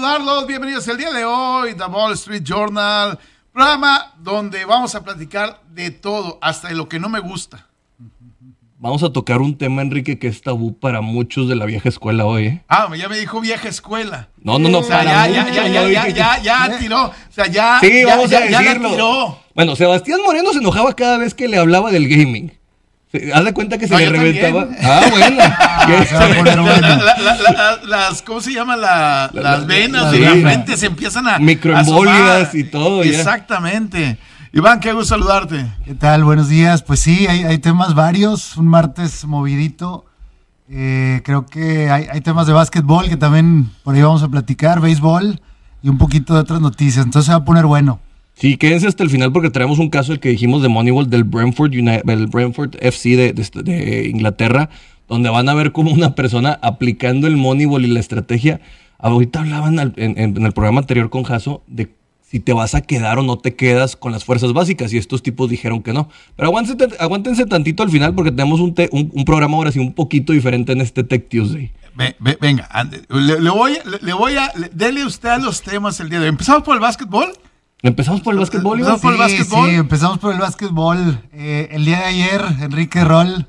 Saludarlos, bienvenidos el día de hoy, The Wall Street Journal, programa donde vamos a platicar de todo, hasta de lo que no me gusta. Vamos a tocar un tema, Enrique, que es tabú para muchos de la vieja escuela hoy, ¿eh? Ah, ya me dijo vieja escuela. No, no, no, O sea, para ya, muchos, ya, ya, ya, ya, ya tiró. O sea, ya, Sí, vamos ya, a ya la decirlo. tiró. Bueno, Sebastián Moreno se enojaba cada vez que le hablaba del gaming. Haz de cuenta que se No, le yo reventaba. también. Ah, bueno. Que- se va a poner La- bueno. la- la- la- las, ¿cómo se llama? La- La- las la- venas la de la frente se empiezan a. Microembolias y todo, ya. Exactamente. Iván, qué gusto saludarte. ¿Qué tal? Buenos días. Pues sí, hay, hay temas varios. Un martes movidito. Eh, creo que hay, hay temas de básquetbol que también por ahí vamos a platicar, béisbol y un poquito de otras noticias. Entonces se va a poner bueno. Sí, quédense hasta el final porque traemos un caso el que dijimos de Moneyball del Brentford, Uni- el Brentford FC de, de- Inglaterra, donde van a ver cómo una persona aplicando el Moneyball y la estrategia. Ahorita hablaban en, el programa anterior con Jaso de si te vas a quedar o no te quedas con las fuerzas básicas y estos tipos dijeron que no. Pero aguántense, aguántense tantito al final porque tenemos un, un, programa ahora sí un poquito diferente en este Tech Tuesday. Ve- ve- venga, le, voy, le, le voy a. le- dele usted a los temas el día de hoy. ¿Empezamos por el básquetbol? ¿Empezamos por el básquetbol? Iván? Empezamos por el Sí, básquetbol. sí, empezamos por el básquetbol. Eh, el día de ayer, Enrique Roll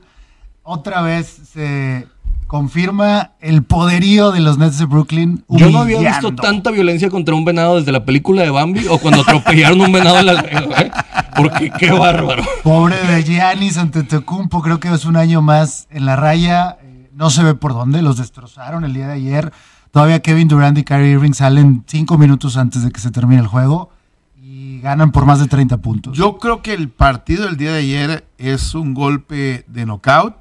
otra vez se confirma el poderío de los Nets de Brooklyn. Yo no había visto tanta violencia contra un venado desde la película de Bambi o cuando atropellaron un venado en la ¿eh? Porque qué bárbaro. Pobre de Giannis ante Tecumpo, creo que es un año más en la raya. Eh, no se ve por dónde, los destrozaron el día de ayer. Todavía Kevin Durant y Kyrie Irving salen cinco minutos antes de que se termine el juego y ganan por más de 30 puntos. Yo creo que el partido del día de ayer es un golpe de knockout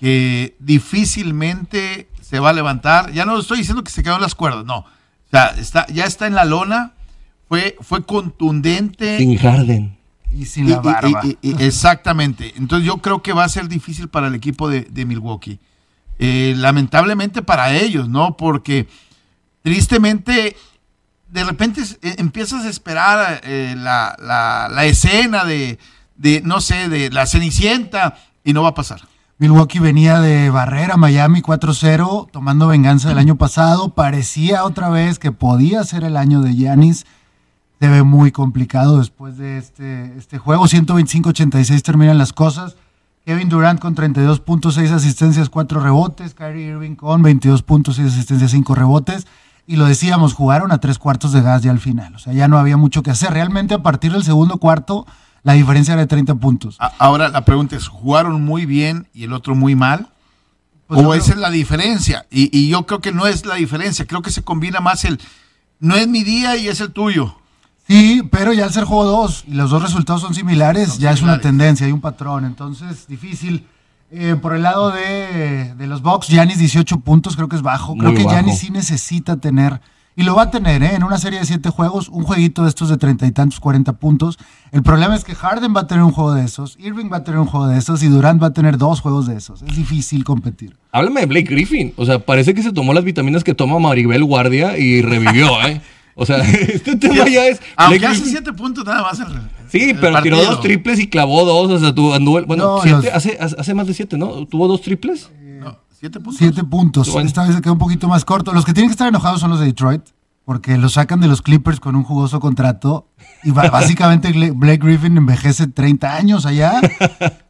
que difícilmente se va a levantar. Ya no estoy diciendo que se quedó en las cuerdas, no. O sea, está, ya está en la lona. Fue, fue contundente. Sin Harden. y sin Y- la y- barba. y- y- exactamente. Entonces yo creo que va a ser difícil para el equipo de, de Milwaukee. Eh, lamentablemente para ellos, ¿no? Porque tristemente de repente eh, empiezas a esperar eh, la, la- escena de, de, no sé, de la Cenicienta y no va a pasar. Milwaukee venía de barrer a Miami 4-0, tomando venganza del año pasado. Parecía otra vez que podía ser el año de Giannis. Se ve muy complicado después de este, este juego. 125-86 terminan las cosas. Kevin Durant con 32.6 asistencias, 4 rebotes. Kyrie Irving con 22.6 asistencias, 5 rebotes. Y lo decíamos, jugaron a tres cuartos de gas ya al final. O sea, ya no había mucho que hacer. Realmente a partir del segundo cuarto, la diferencia era de 30 puntos. Ahora la pregunta es, ¿jugaron muy bien y el otro muy mal? Pues ¿O creo- esa es la diferencia? Y, y yo creo que no es la diferencia, creo que se combina más el, no es mi día y es el tuyo. Sí, pero ya al ser juego 2 y los dos resultados son similares, Son ya es una tendencia, hay un patrón. Entonces, difícil. Eh, por el lado de, de los Bucks, Giannis 18 puntos, creo que es bajo. Creo Muy que. Giannis sí necesita tener, y lo va a tener, ¿eh? en una serie de 7 juegos, un jueguito de estos de treinta y tantos, 40 puntos. El problema es que Harden va a tener un juego de esos, Irving va a tener un juego de esos y Durant va a tener dos juegos de esos. Es difícil competir. Háblame de Blake Griffin. O sea, parece que se tomó las vitaminas que toma Maribel Guardia y revivió, ¿eh? O sea, este tema ya es. Aunque Blake hace Griffin- siete puntos nada más. el- Sí, el pero tiró dos triples y clavó dos. O sea, tuvo, anduvo, bueno, No, siete, los- hace, hace hace más de siete, ¿no? ¿Tuvo dos triples? No, siete puntos. Siete puntos. Bueno. Esta vez se quedó un poquito más corto. Los que tienen que estar enojados son los de Detroit, porque lo sacan de los Clippers con un jugoso contrato. Y básicamente Blake Griffin envejece 30 años allá.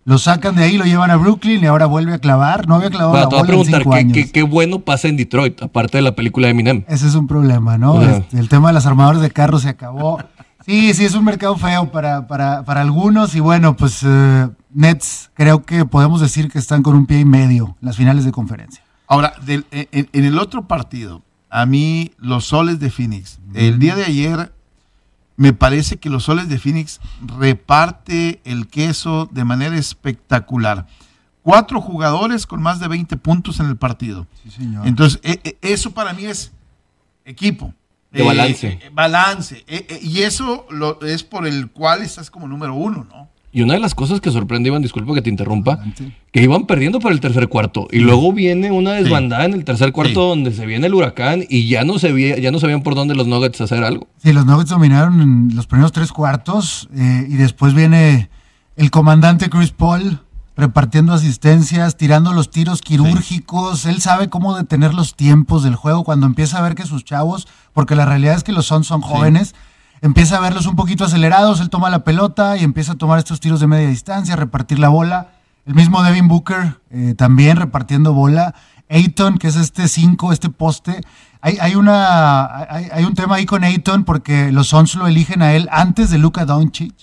Lo sacan de ahí, lo llevan a Brooklyn y ahora vuelve a clavar. No había clavado Bueno, la te voy a bola en preguntar, cinco ¿qué, años. qué, qué bueno pasa en Detroit, aparte de la película de Eminem? Ese es un problema, ¿no? Este, el tema de las armadoras de carros se acabó. Sí, sí, es un mercado feo para, para, para algunos. Y bueno, pues eh, Nets creo que podemos decir que están con un pie y medio en las finales de conferencia. Ahora, del- en, en- en el otro partido, a mí los soles de Phoenix, el día de ayer me parece que los soles de Phoenix reparte el queso de manera espectacular. cuatro jugadores con más de 20 puntos en el partido. Sí, señor. Entonces, e- e- eso para mí es equipo. De balance. eh, balance. Eh, eh, y eso lo, es por el cual estás como número uno, ¿no? Y una de las cosas que sorprende, Iván, disculpa que te interrumpa, Adelante. que iban perdiendo por el tercer cuarto. Y luego viene una desbandada en el tercer cuarto Sí. donde se viene el huracán y ya no se veía, ya no sabían por dónde los Nuggets hacer algo. Sí, los Nuggets dominaron en los primeros tres cuartos eh, y después viene el comandante Chris Paul repartiendo asistencias, tirando los tiros quirúrgicos. Él sabe cómo detener los tiempos del juego cuando empieza a ver que sus chavos, porque la realidad es que los Suns son jóvenes, empieza a verlos un poquito acelerados. Él toma la pelota y empieza a tomar estos tiros de media distancia, repartir la bola. El mismo Devin Booker eh, también repartiendo bola. Ayton, que es este 5, este poste. Hay, hay, una, hay, hay un tema ahí con Ayton porque los Suns lo eligen a él antes de Luka Doncic.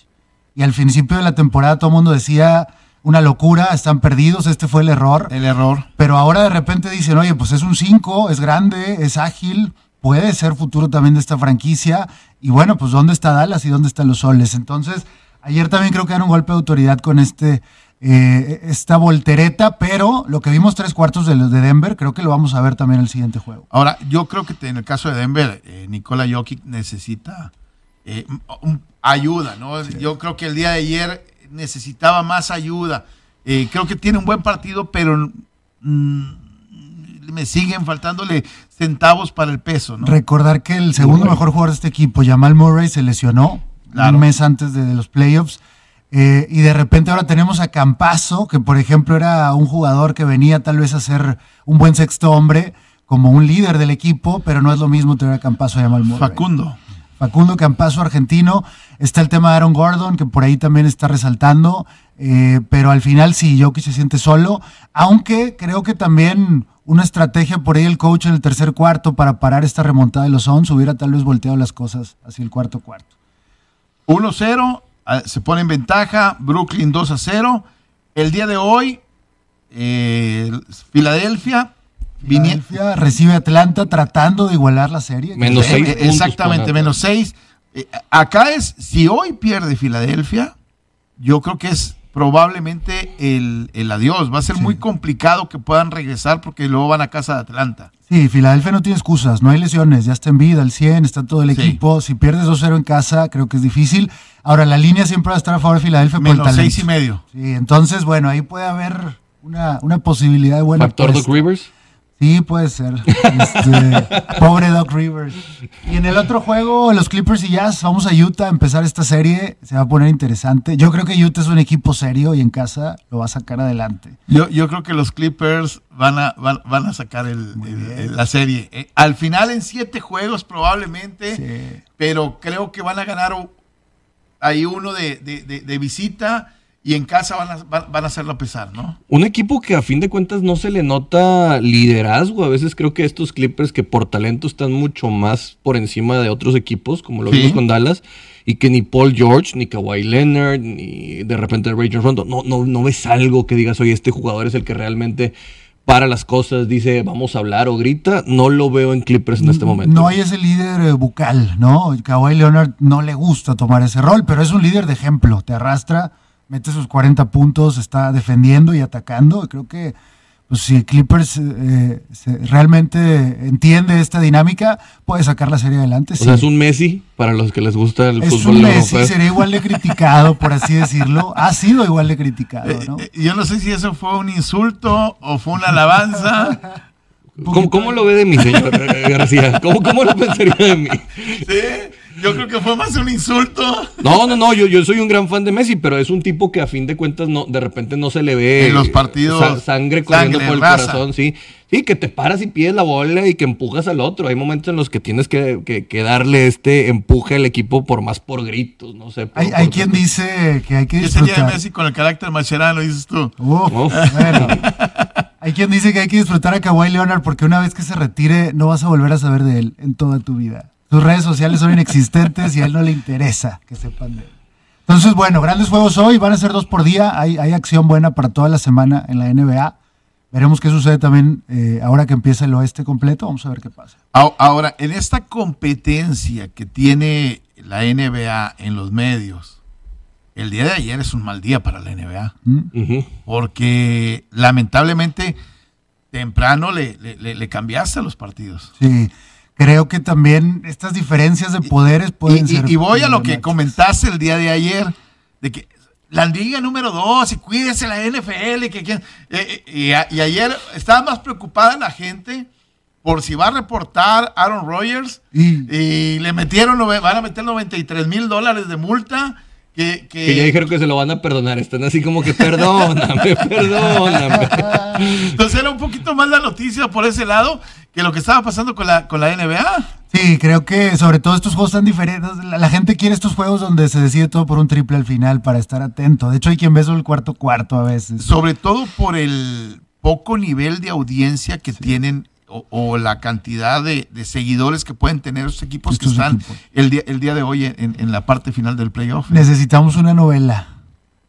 Y al principio de la temporada todo el mundo decía una locura, están perdidos, este fue el error. El error. Pero ahora de repente dicen, oye, pues es un 5, es grande, es ágil, puede ser futuro también de esta franquicia. Y bueno, pues ¿dónde está Dallas y dónde están los soles? Entonces, ayer también creo que era un golpe de autoridad con este eh, esta voltereta, pero lo que vimos tres cuartos de, los de Denver, creo que lo vamos a ver también en el siguiente juego. Ahora, yo creo que en el caso de Denver, eh, Nikola Jokic necesita eh, un- ayuda, ¿no? Yo creo que el día de ayer necesitaba más ayuda. Eh, creo que tiene un buen partido, pero mm, me siguen faltándole centavos para el peso, ¿no? Recordar que el segundo mejor jugador de este equipo, Jamal Murray, se lesionó Claro. un mes antes de, de los playoffs. eh, y de repente ahora tenemos a Campazo, que por ejemplo era un jugador que venía tal vez a ser un buen sexto hombre, como un líder del equipo, pero no es lo mismo tener a Campazo a Jamal Murray. Facundo. Facundo Campazo, argentino. Está el tema de Aaron Gordon, que por ahí también está resaltando. eh, pero al final sí, Jokic se siente solo. Aunque creo que también una estrategia por ahí el coach en el tercer cuarto para parar esta remontada de los Suns hubiera tal vez volteado las cosas hacia el cuarto cuarto. 1-0, ah, se pone en ventaja, Brooklyn 2-0. El día de hoy, eh, Filadelfia, recibe a Atlanta tratando de igualar la serie. Menos Eh, seis eh, puntos Exactamente, menos 6. acá es, si hoy pierde Filadelfia, yo creo que es probablemente el, el adiós. Va a ser Sí. muy complicado que puedan regresar porque luego van a casa de Atlanta. Sí, Filadelfia no tiene excusas, no hay lesiones, ya está en vida, al 100, está todo el Sí. equipo. Si pierdes 2-0 en casa, creo que es difícil. Ahora, la línea siempre va a estar a favor de Filadelfia por el Menos talento. 6 y medio. Sí, entonces, bueno, ahí puede haber una, una posibilidad de buena Factor Doc. Rivers. Sí, puede ser. Este, pobre Doc Rivers. Y en el otro juego, los Clippers y Jazz, vamos a Utah a empezar esta serie. Se va a poner interesante. Yo creo que Utah es un equipo serio y en casa lo va a sacar adelante. Yo, yo creo que los Clippers van a, van, van a sacar el- la serie. Eh, al final en siete juegos probablemente, Sí. pero creo que van a ganar ahí uno de, de- de- de visita y en casa van a, van, a hacerlo pesar, ¿no? Un equipo que a fin de cuentas no se le nota liderazgo. A veces creo que estos Clippers que por talento están mucho más por encima de otros equipos, como lo Sí. vimos con Dallas, y que ni Paul George, ni Kawhi Leonard, ni de repente Rajon Rondo, no, no, no ves algo que digas, oye, este jugador es el que realmente para las cosas, dice, vamos a hablar o grita. No lo veo en Clippers en este momento. No hay ese líder eh, bucal, ¿no? Kawhi Leonard no le gusta tomar ese rol, pero es un líder de ejemplo. Te arrastra, mete sus 40 puntos, está defendiendo y atacando. Creo que pues, si Clippers eh, se- realmente entiende esta dinámica, puede sacar la serie adelante. O sí. sea, es un Messi para los que les gusta el Es fútbol un Messi, europeo. sería igual de criticado, por así decirlo. Ha sido igual de criticado, ¿no? Eh, eh, yo no sé si eso fue un insulto o fue una alabanza. ¿Cómo, cómo lo ve de mí, señor eh, García? ¿Cómo, ¿Cómo lo pensaría de mí? Sí, yo creo que fue más un insulto. No, no, no, yo, yo soy un gran fan de Messi, pero es un tipo que a fin de cuentas no, de repente no se le ve En los partidos, sa- sangre corriendo sangre, por el raza. corazón, sí. Sí, que te paras y pides la bola y que empujas al otro. Hay momentos en los que tienes que, que- que darle este empuje al equipo por más por gritos, no sé. por- Hay, hay quien dice que hay que ¿Qué sería de disfrutar. Messi con el carácter macherano, dices tú? Uf, Uf. bueno. Hay quien dice que hay que disfrutar a Kawhi Leonard porque una vez que se retire no vas a volver a saber de él en toda tu vida. Sus redes sociales son inexistentes y a él no le interesa que sepan de él. Entonces, bueno, grandes juegos hoy, van a ser dos por día, hay, hay acción buena para toda la semana en la NBA. Veremos qué sucede también eh, ahora que empieza el oeste completo, vamos a ver qué pasa. Ahora, en esta competencia que tiene la NBA en los medios, el día de ayer es un mal día para la NBA. Ujú. Porque lamentablemente temprano le, le- le- le cambiaste a los partidos. Sí, creo que también estas diferencias de poderes pueden Y, ser. y voy a lo que comentaste el día de ayer, de que la liga número dos y cuídese la NFL. Y, que, quién- eh, eh, y, a- y ayer estaba más preocupada la gente por si va a reportar Aaron Rodgers Y- y le metieron, van a meter 93 mil dólares de multa. Que, que- Que ya dijeron que se lo van a perdonar. Están así como que perdóname, perdóname. Entonces era un poquito más la noticia por ese lado que lo que estaba pasando con la, con la NBA. Sí, creo que sobre todo estos juegos tan diferentes, la, la gente quiere estos juegos donde se decide todo por un triple al final para estar atento. De hecho, hay quien ve solo el cuarto cuarto a veces. Sobre todo por el poco nivel de audiencia que tienen o, o la cantidad de, de seguidores que pueden tener esos equipos que están equipos. el día, el día de hoy en, en la parte final del playoff. Necesitamos una novela.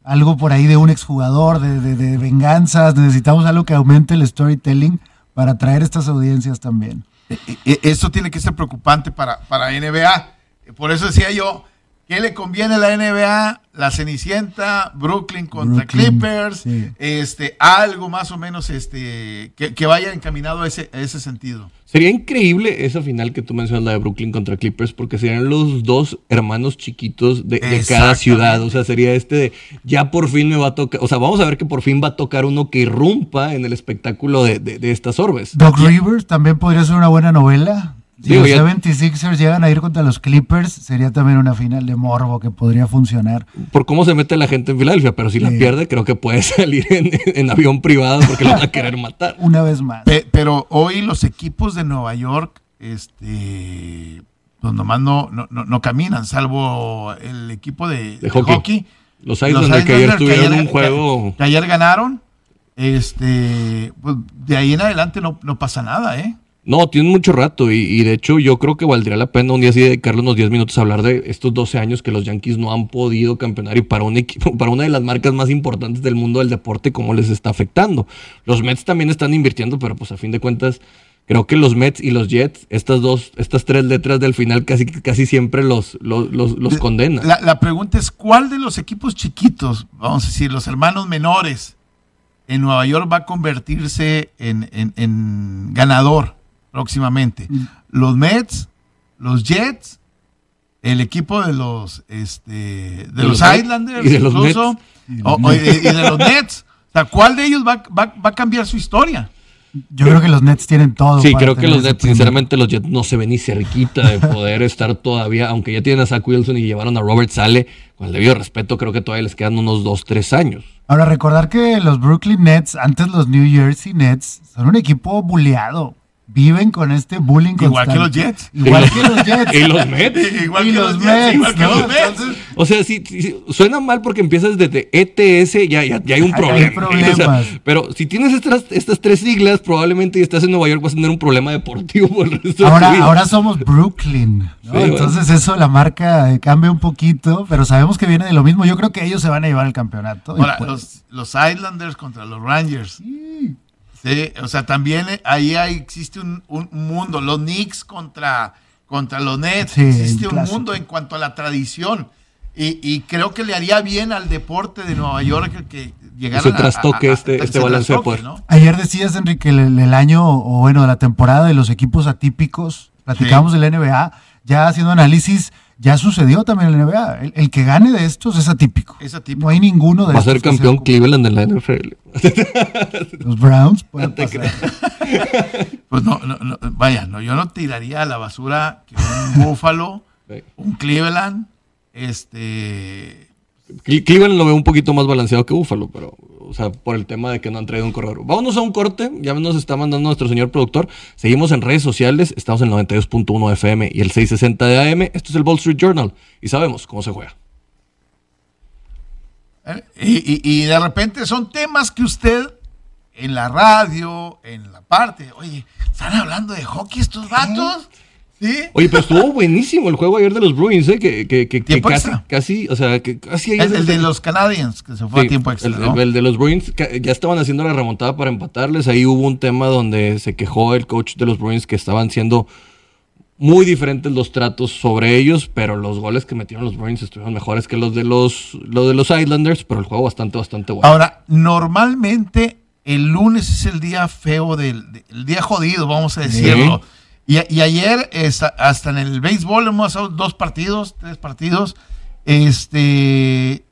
Algo por ahí de un exjugador, de, de, de venganzas. Necesitamos algo que aumente el storytelling para atraer estas audiencias también. E- e- Eso tiene que ser preocupante para, para NBA. Por eso decía yo, ¿qué le conviene a la NBA? La Cenicienta, Brooklyn contra Brooklyn, Clippers, sí. este, algo más o menos este, que, que vaya encaminado a ese, a ese sentido. Sería increíble esa final que tú mencionas, la de Brooklyn contra Clippers, porque serían los dos hermanos chiquitos de, de cada ciudad. O sea, sería este de, ya por fin me va a tocar, o sea, vamos a ver que por fin va a tocar uno que irrumpa en el espectáculo de, de- de estas orbes. Doc Rivers también podría ser una buena novela. Si los ya- 76ers llegan a ir contra los Clippers, sería también una final de morbo que podría funcionar. Por cómo se mete la gente en Filadelfia, pero si la Sí. pierde, creo que puede salir en, en avión privado porque lo van a querer matar. Una vez más. Pe- pero hoy los equipos de Nueva York, este, pues nomás no, no, no, no caminan, salvo el equipo de, de hockey. hockey. Los Islanders que ayer tuvieron ayer- un juego. que ayer ganaron. Este, pues de ahí en adelante no, no pasa nada, ¿eh? No, tienen mucho rato y, y de hecho yo creo que valdría la pena un día así dedicarle unos 10 minutos a hablar de estos 12 años que los Yankees no han podido campeonar y para un equipo, para una de las marcas más importantes del mundo del deporte, cómo les está afectando. Los Mets también están invirtiendo, pero pues a fin de cuentas creo que los Mets y los Jets, estas dos, estas tres letras del final casi, casi siempre los, los, los, los condenan. La, la pregunta es, ¿cuál de los equipos chiquitos, vamos a decir, los hermanos menores, en Nueva York va a convertirse en, en- en ganador próximamente? Mm. ¿Los Mets, los Jets, el equipo de los, este, de De los, Islanders, y de los incluso, Nets. o- o- y de, y de los Nets? O sea, ¿cuál de ellos va, va- va a cambiar su historia? Yo creo que los Nets tienen todo. Sí, para creo que los Nets, primer- sinceramente, los Jets no se ven ni cerquita de poder estar todavía, aunque ya tienen a Zach Wilson y llevaron a Robert Sale, con el debido respeto, creo que todavía les quedan unos 2, 3 años. Ahora, recordar que los Brooklyn Nets, antes los New Jersey Nets, son un equipo bulleado. Viven con este bullying Igual que los Jets. Igual que los Jets. Y los Mets. Igual Y que los Mets, igual que ¿no? los Mets. O sea, sí, sí, sí, suena mal porque empiezas desde ETS, ya, ya, ya hay un problema. hay problemas. O sea, pero si tienes estas, estas tres siglas, probablemente y estás en Nueva York vas a tener un problema deportivo por el resto de tu Ahora, vida. ahora somos Brooklyn. ¿no? Sí, bueno. Entonces eso la marca eh, cambia un poquito, pero sabemos que viene de lo mismo. Yo creo que ellos se van a llevar el campeonato. Ahora, pues- los, los Islanders contra los Rangers. Sí, o sea, también eh, ahí hay- existe un, un mundo. Los Knicks contra, contra los Nets. Sí, existe un mundo en cuanto a la tradición. Y, y creo que le haría bien al deporte de Nueva York que llegara Ese trastoque, este- este balance de poder. Ayer decías, Enrique, el, el año, o bueno, la temporada de los equipos atípicos, platicamos de la NBA, ya haciendo análisis, ya sucedió también en la NBA. El, el que gane de estos es atípico. Es atípico. No hay ninguno de Va a estos ser campeón sea- Cleveland en la NFL. Los Browns, puede No te pasar. Pues no, no, no, vaya, no, yo no tiraría a la basura que un Buffalo, un Cleveland, este, Cle- Cleveland lo veo un poquito más balanceado que Buffalo, pero, o sea, por el tema de que no han traído un corredor. Vámonos a un corte, ya nos está mandando nuestro señor productor. Seguimos en redes sociales, estamos en el 92.1 FM y el 660 de AM. Esto es el Wall Street Journal y sabemos cómo se juega. ¿eh? Y, y- y de repente son temas que usted en la radio, en la parte, oye, ¿están hablando de hockey estos vatos? ¿Sí? Oye, pero estuvo buenísimo el juego ayer de los Bruins, ¿eh? Que, que, que- que casi, casi, o sea, que casi ahí El, el de los Canadiens, que se fue Sí, a tiempo extra, el, ¿no? el- de los Bruins que ya estaban haciendo la remontada para empatarles. Ahí hubo un tema donde se quejó el coach de los Bruins que estaban siendo muy diferentes los tratos sobre ellos, pero los goles que metieron los Bruins estuvieron mejores que los de los, los de los Islanders, pero el juego bastante, bastante bueno. Ahora, normalmente el lunes es el día feo del de- el día jodido, vamos a decirlo. Y, y ayer, esta- hasta en el béisbol, hemos pasado dos partidos, tres partidos. Este.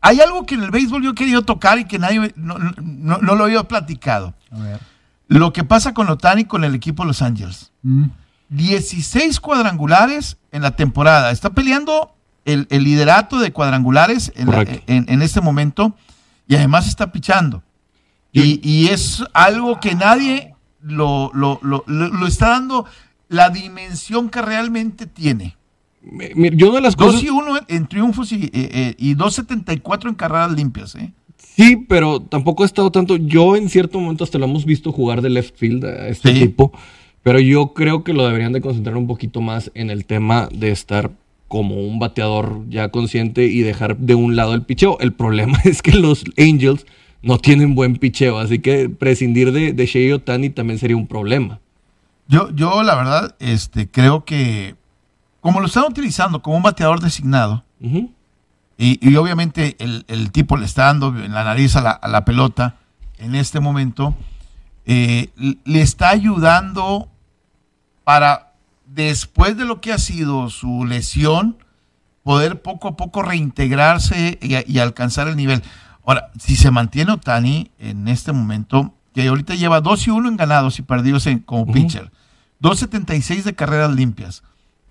Hay algo que en el béisbol yo he querido tocar y que nadie no, no- no- no lo había platicado. A ver. Lo que pasa con Otani con el equipo de Los Ángeles. Mm. 16 cuadrangulares en la temporada. Está peleando el, el liderato de cuadrangulares en, la- Correcto. en- en este momento y además está pichando. Y, y es algo que nadie lo, lo- lo- lo- está dando la dimensión que realmente tiene. Mi- mira, yo de las cosas... 2 y 1 en, en triunfos y, eh, eh, y 2.74 en carreras limpias. ¿eh? Sí, pero tampoco he estado tanto. Yo en cierto momento hasta lo hemos visto jugar de left field a este Sí. tipo, pero yo creo que lo deberían de concentrar un poquito más en el tema de estar como un bateador ya consciente y dejar de un lado el picheo. El problema es que los Angels no tienen buen picheo, así que prescindir de, de Shea Otani también sería un problema. Yo, yo la verdad, este, creo que como lo están utilizando como un bateador designado. Y, y obviamente el, el tipo le está dando en la nariz a la, a la pelota en este momento. eh, le está ayudando para, después de lo que ha sido su lesión, poder poco a poco reintegrarse y alcanzar el nivel. Ahora, si se mantiene Otani en este momento, que ahorita lleva 2 y 1 en ganados y perdidos en, como Ujú. pitcher, 2.76 de carreras limpias,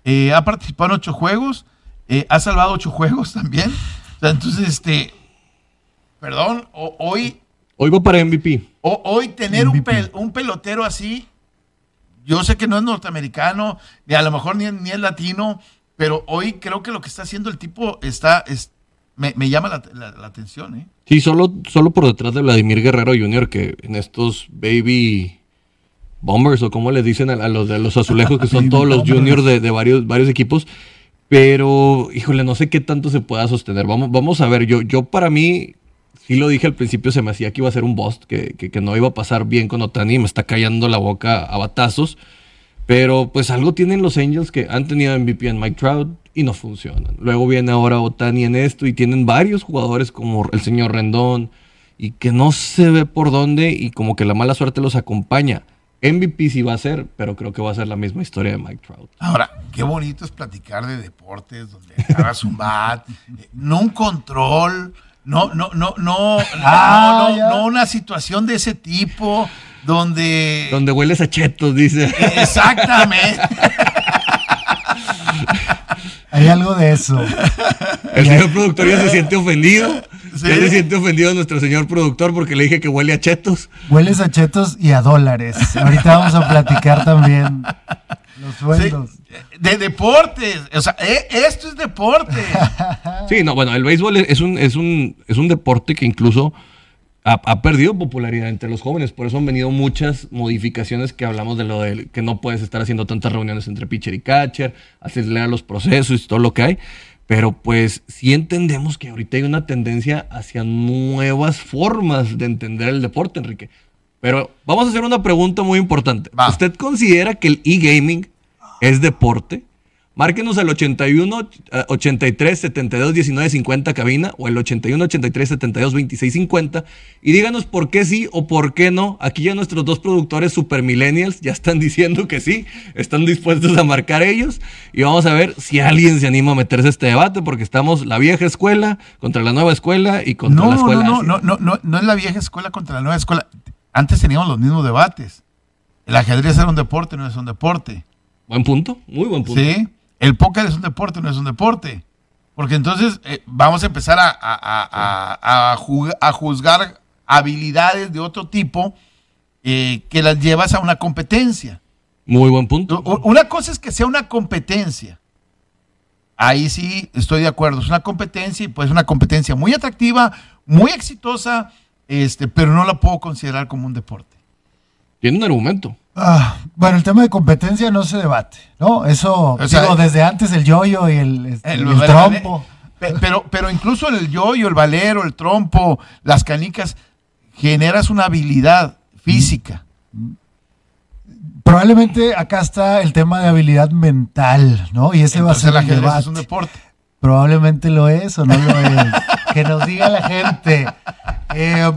eh, ha participado en 8 juegos, eh, ha salvado 8 juegos también. O sea, entonces, este, perdón, o- hoy Hoy va para MVP. o- hoy tener un, pel- un pelotero así, yo sé que no es norteamericano, ni a lo mejor ni, ni es latino, pero hoy creo que lo que está haciendo el tipo está, es, me, me llama la, la- la atención. ¿eh? Sí, solo, solo por detrás de Vladimir Guerrero Jr., que en estos baby bombers, o como les dicen a, a los de los azulejos, que son todos los juniors de, de varios, varios equipos. Pero, híjole, no sé qué tanto se pueda sostener. Vamos, vamos a ver, yo, yo para mí, sí lo dije al principio, se me hacía que iba a ser un bust, que, que, que no iba a pasar bien con Otani, me está callando la boca a batazos. Pero pues algo tienen los Angels que han tenido MVP en Mike Trout y no funcionan. Luego viene ahora Otani en esto y tienen varios jugadores como el señor Rendón y que no se ve por dónde y como que la mala suerte los acompaña. MVP sí va a ser, pero creo que va a ser la misma historia de Mike Trout. Ahora, qué bonito es platicar de deportes donde agarras un bat, eh, no un control, no, no, no, no, Ah, no, no, no una situación de ese tipo donde... Donde hueles a chetos, dice. Exactamente. Hay algo de eso. El señor productor ya se siente ofendido. Sí. Ya se siente ofendido nuestro señor productor porque le dije que huele a chetos. Hueles a chetos y a dólares. Ahorita vamos a platicar también los sueldos. Sí, de deportes. O sea, eh, esto es deporte. Sí, no, bueno, el béisbol es un, es un, es un deporte que incluso ha, ha perdido popularidad entre los jóvenes. Por eso han venido muchas modificaciones que hablamos de lo de que no puedes estar haciendo tantas reuniones entre pitcher y catcher, acelerar los procesos y todo lo que hay. Pero pues sí entendemos que ahorita hay una tendencia hacia nuevas formas de entender el deporte, Enrique. Pero vamos a hacer una pregunta muy importante. Va. ¿Usted considera que el e-gaming es deporte? Márquenos al 81 eh, 83 72 19 50 cabina o el 81 83 72 26 50 y díganos por qué sí o por qué no. Aquí ya nuestros dos productores super millennials ya están diciendo que sí, están dispuestos a marcar ellos y vamos a ver si alguien se anima a meterse a este debate porque estamos la vieja escuela contra la nueva escuela y contra No, la no, escuela. no, no, no, no, no es la vieja escuela contra la nueva escuela. Antes teníamos los mismos debates. El ajedrez era un deporte, no es un deporte. Buen punto, muy buen punto. ¿Sí? El póker es un deporte, no es un deporte. Porque entonces eh, vamos a empezar a, a- a- a- juzgar habilidades de otro tipo eh, que las llevas a una competencia. Muy buen punto. Una cosa es que sea una competencia. Ahí sí estoy de acuerdo. Es una competencia y pues una competencia muy atractiva, muy exitosa, este, pero no la puedo considerar como un deporte. Tiene un argumento. Ah, bueno, el tema de competencia no se debate, ¿no? Eso, O sea, digo, desde antes el yoyo y el, este, el el- trompo. Pe- Pero, pero incluso el yoyo, el valero, el trompo, las canicas, generas una habilidad física. Probablemente acá está el tema de habilidad mental, ¿no? Y ese va a ser el debate. Es un deporte. Probablemente lo es o no lo es. que nos diga la gente. Eh,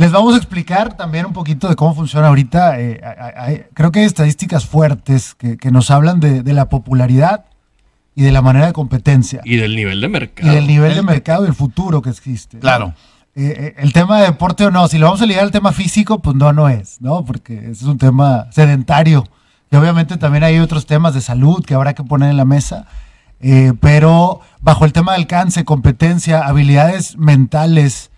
les vamos a explicar también un poquito de cómo funciona ahorita. Eh, creo que hay estadísticas fuertes que, nos hablan de, la popularidad y de la manera de competencia. Y del nivel de mercado. Y del nivel de mercado y el futuro que existe. Claro. Eh, el tema de deporte o no, si lo vamos a ligar al tema físico, pues no, no es, ¿no? Porque ese es un tema sedentario. Y obviamente también hay otros temas de salud que habrá que poner en la mesa. Eh, pero bajo el tema de alcance, competencia, habilidades mentales,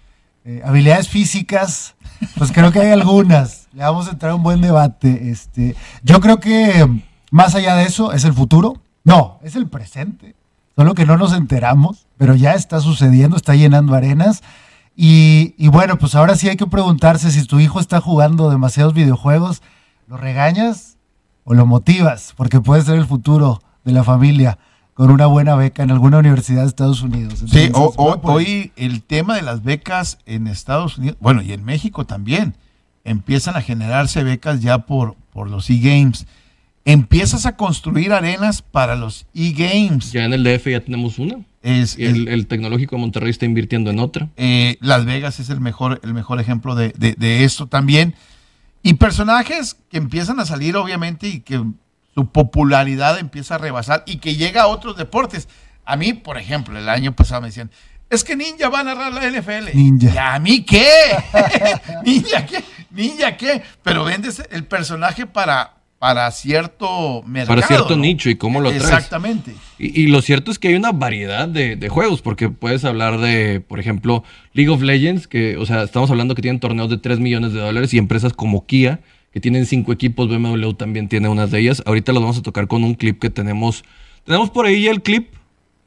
eh, habilidades físicas, pues creo que hay algunas. Le vamos a entrar a un buen debate. Este, yo creo que más allá de eso es el futuro. No, es el presente. Solo que no nos enteramos, pero ya está sucediendo, está llenando arenas. Y, y bueno, pues ahora sí hay que preguntarse si tu hijo está jugando demasiados videojuegos, ¿lo regañas o lo motivas? Porque puede ser el futuro de la familia con una buena beca en alguna universidad de Estados Unidos. sí, hoy el tema de las becas en Estados Unidos, bueno, y en México también, empiezan a generarse becas ya por, por los e-games. Empiezas a construir arenas para los e-games. Ya en el DF ya tenemos una. Es, el, tecnológico de Monterrey está invirtiendo en otra. Eh, las Vegas es el mejor, el mejor ejemplo de, de, de esto también. Y personajes que empiezan a salir, obviamente, y que su popularidad empieza a rebasar y que llega a otros deportes. A mí, por ejemplo, el año pasado me decían, es que Ninja va a narrar la NFL. Ninja. ¿Y a mí qué? ¿Ninja qué? ¿Ninja qué? Pero vendes el personaje para, para cierto mercado. Para cierto nicho y cómo lo traes. Exactamente. Y, lo cierto es que hay una variedad de, de, juegos, porque puedes hablar de, por ejemplo, League of Legends, que, o sea, estamos hablando que tienen torneos de 3 millones de dólares y empresas como Kia que tienen cinco equipos, BMW también tiene unas de ellas. Ahorita los vamos a tocar con un clip que tenemos. Tenemos por ahí ya el clip.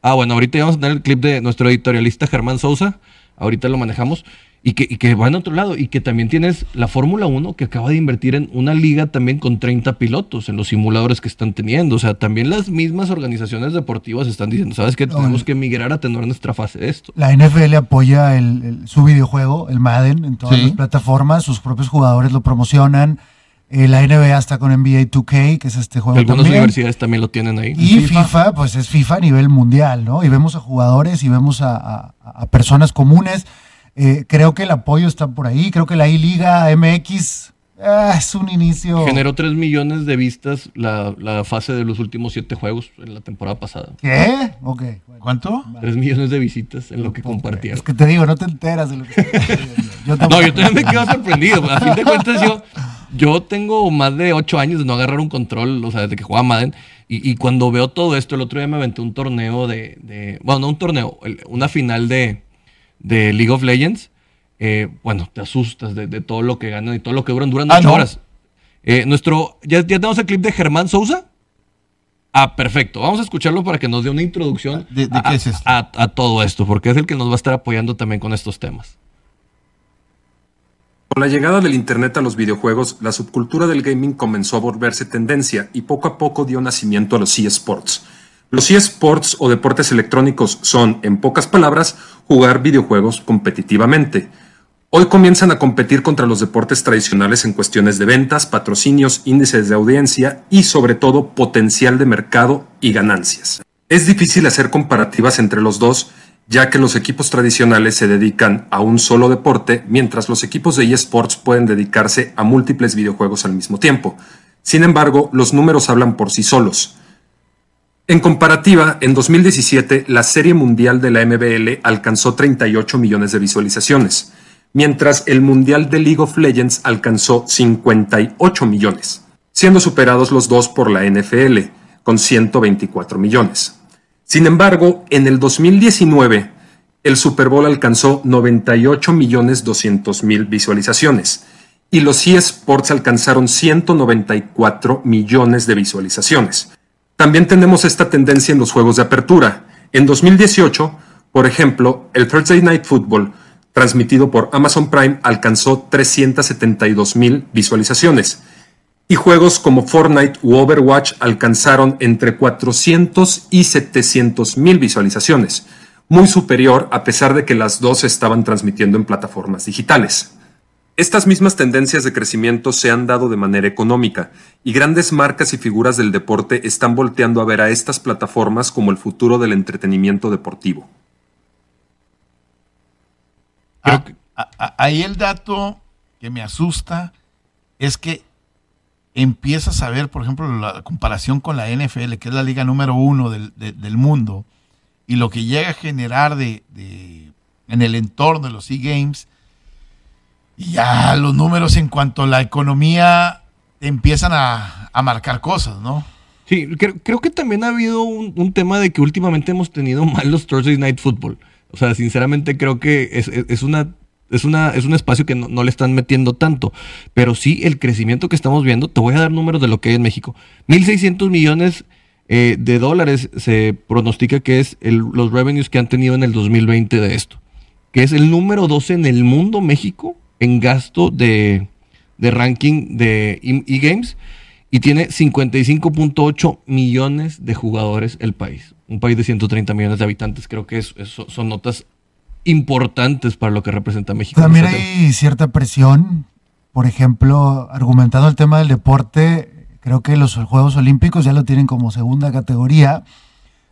Ah, bueno, ahorita ya vamos a tener el clip de nuestro editorialista Germán Sousa. Ahorita lo manejamos. Y que, y que va en otro lado. Y que también tienes la Fórmula 1 que acaba de invertir en una liga también con 30 pilotos en los simuladores que están teniendo. O sea, también las mismas organizaciones deportivas están diciendo, ¿sabes qué? Tenemos que migrar a tener nuestra fase de esto. La NFL apoya el, su videojuego, el Madden, en todas las plataformas. Sus propios jugadores lo promocionan. Eh, la NBA está con NBA 2K, que es este juego. Algunas universidades también lo tienen ahí. Y FIFA? pues es FIFA a nivel mundial, ¿no? Y vemos a jugadores y vemos a, personas comunes. Eh, creo que el apoyo está por ahí. Creo que la I-Liga MX ah, es un inicio. Generó 3 millones de vistas la, fase de los últimos 7 juegos en la temporada pasada. ¿Qué? Ok. ¿Cuánto? 3 millones de visitas en lo que compartieron. Es que te digo, no te enteras de lo que. yo no, yo también me quedo sorprendido. A fin de cuentas, yo yo tengo más de ocho años de no agarrar un control, o sea, desde que jugaba Madden. Y, cuando veo todo esto, el otro día me aventé un torneo de. bueno, no un torneo, una final de, de League of Legends. Eh, bueno, te asustas de, todo lo que ganan y todo lo que duran. Duran ah, ocho horas. Eh, nuestro, ¿ya, ¿Ya tenemos el clip de Germán Sousa? Ah, perfecto. Vamos a escucharlo para que nos dé una introducción ¿De, qué es esto? a todo esto, porque es el que nos va a estar apoyando también con estos temas. Con la llegada del Internet a los videojuegos, la subcultura del gaming comenzó a volverse tendencia y poco a poco dio nacimiento a los eSports. Los eSports o deportes electrónicos son, en pocas palabras, jugar videojuegos competitivamente. Hoy comienzan a competir contra los deportes tradicionales en cuestiones de ventas, patrocinios, índices de audiencia y sobre todo potencial de mercado y ganancias. Es difícil hacer comparativas entre los dos ya que los equipos tradicionales se dedican a un solo deporte, mientras los equipos de eSports pueden dedicarse a múltiples videojuegos al mismo tiempo. Sin embargo, los números hablan por sí solos. En comparativa, en 2017 la Serie Mundial de la MBL alcanzó 38 millones de visualizaciones, mientras el Mundial de League of Legends alcanzó 58 millones, siendo superados los dos por la NFL, con 124 millones. Sin embargo, en el 2019, el Super Bowl alcanzó 98 millones 200 mil visualizaciones y los eSports alcanzaron 194 millones de visualizaciones. También tenemos esta tendencia en los juegos de apertura. En 2018, por ejemplo, el Thursday Night Football, transmitido por Amazon Prime, alcanzó 372 mil visualizaciones y juegos como Fortnite u Overwatch alcanzaron entre 400 y 700 mil visualizaciones, muy superior a pesar de que las dos estaban transmitiendo en plataformas digitales. Estas mismas tendencias de crecimiento se han dado de manera económica, y grandes marcas y figuras del deporte están volteando a ver a estas plataformas como el futuro del entretenimiento deportivo. Ah, ahí el dato que me asusta es que empiezas a ver, por ejemplo, la comparación con la NFL, que es la liga número uno del, mundo, y lo que llega a generar de, en el entorno de los E-Games, y ya los números en cuanto a la economía empiezan a, marcar cosas, ¿no? Sí, creo, que también ha habido un, tema de que últimamente hemos tenido mal los Thursday Night Football. O sea, sinceramente creo que es, una es, una, es un espacio que no, le están metiendo tanto. Pero sí, el crecimiento que estamos viendo, te voy a dar números de lo que hay en México. 1.600 millones eh, de dólares se pronostica que es los revenues que han tenido en el 2020 de esto. Que es el número 12 en el mundo, México, en gasto de, ranking de e-games y tiene 55.8 millones de jugadores el país. Un país de 130 millones de habitantes, creo que son notas importantes para lo que representa México. También hay cierta presión, por ejemplo, argumentando el tema del deporte, creo que los Juegos Olímpicos ya lo tienen como segunda categoría,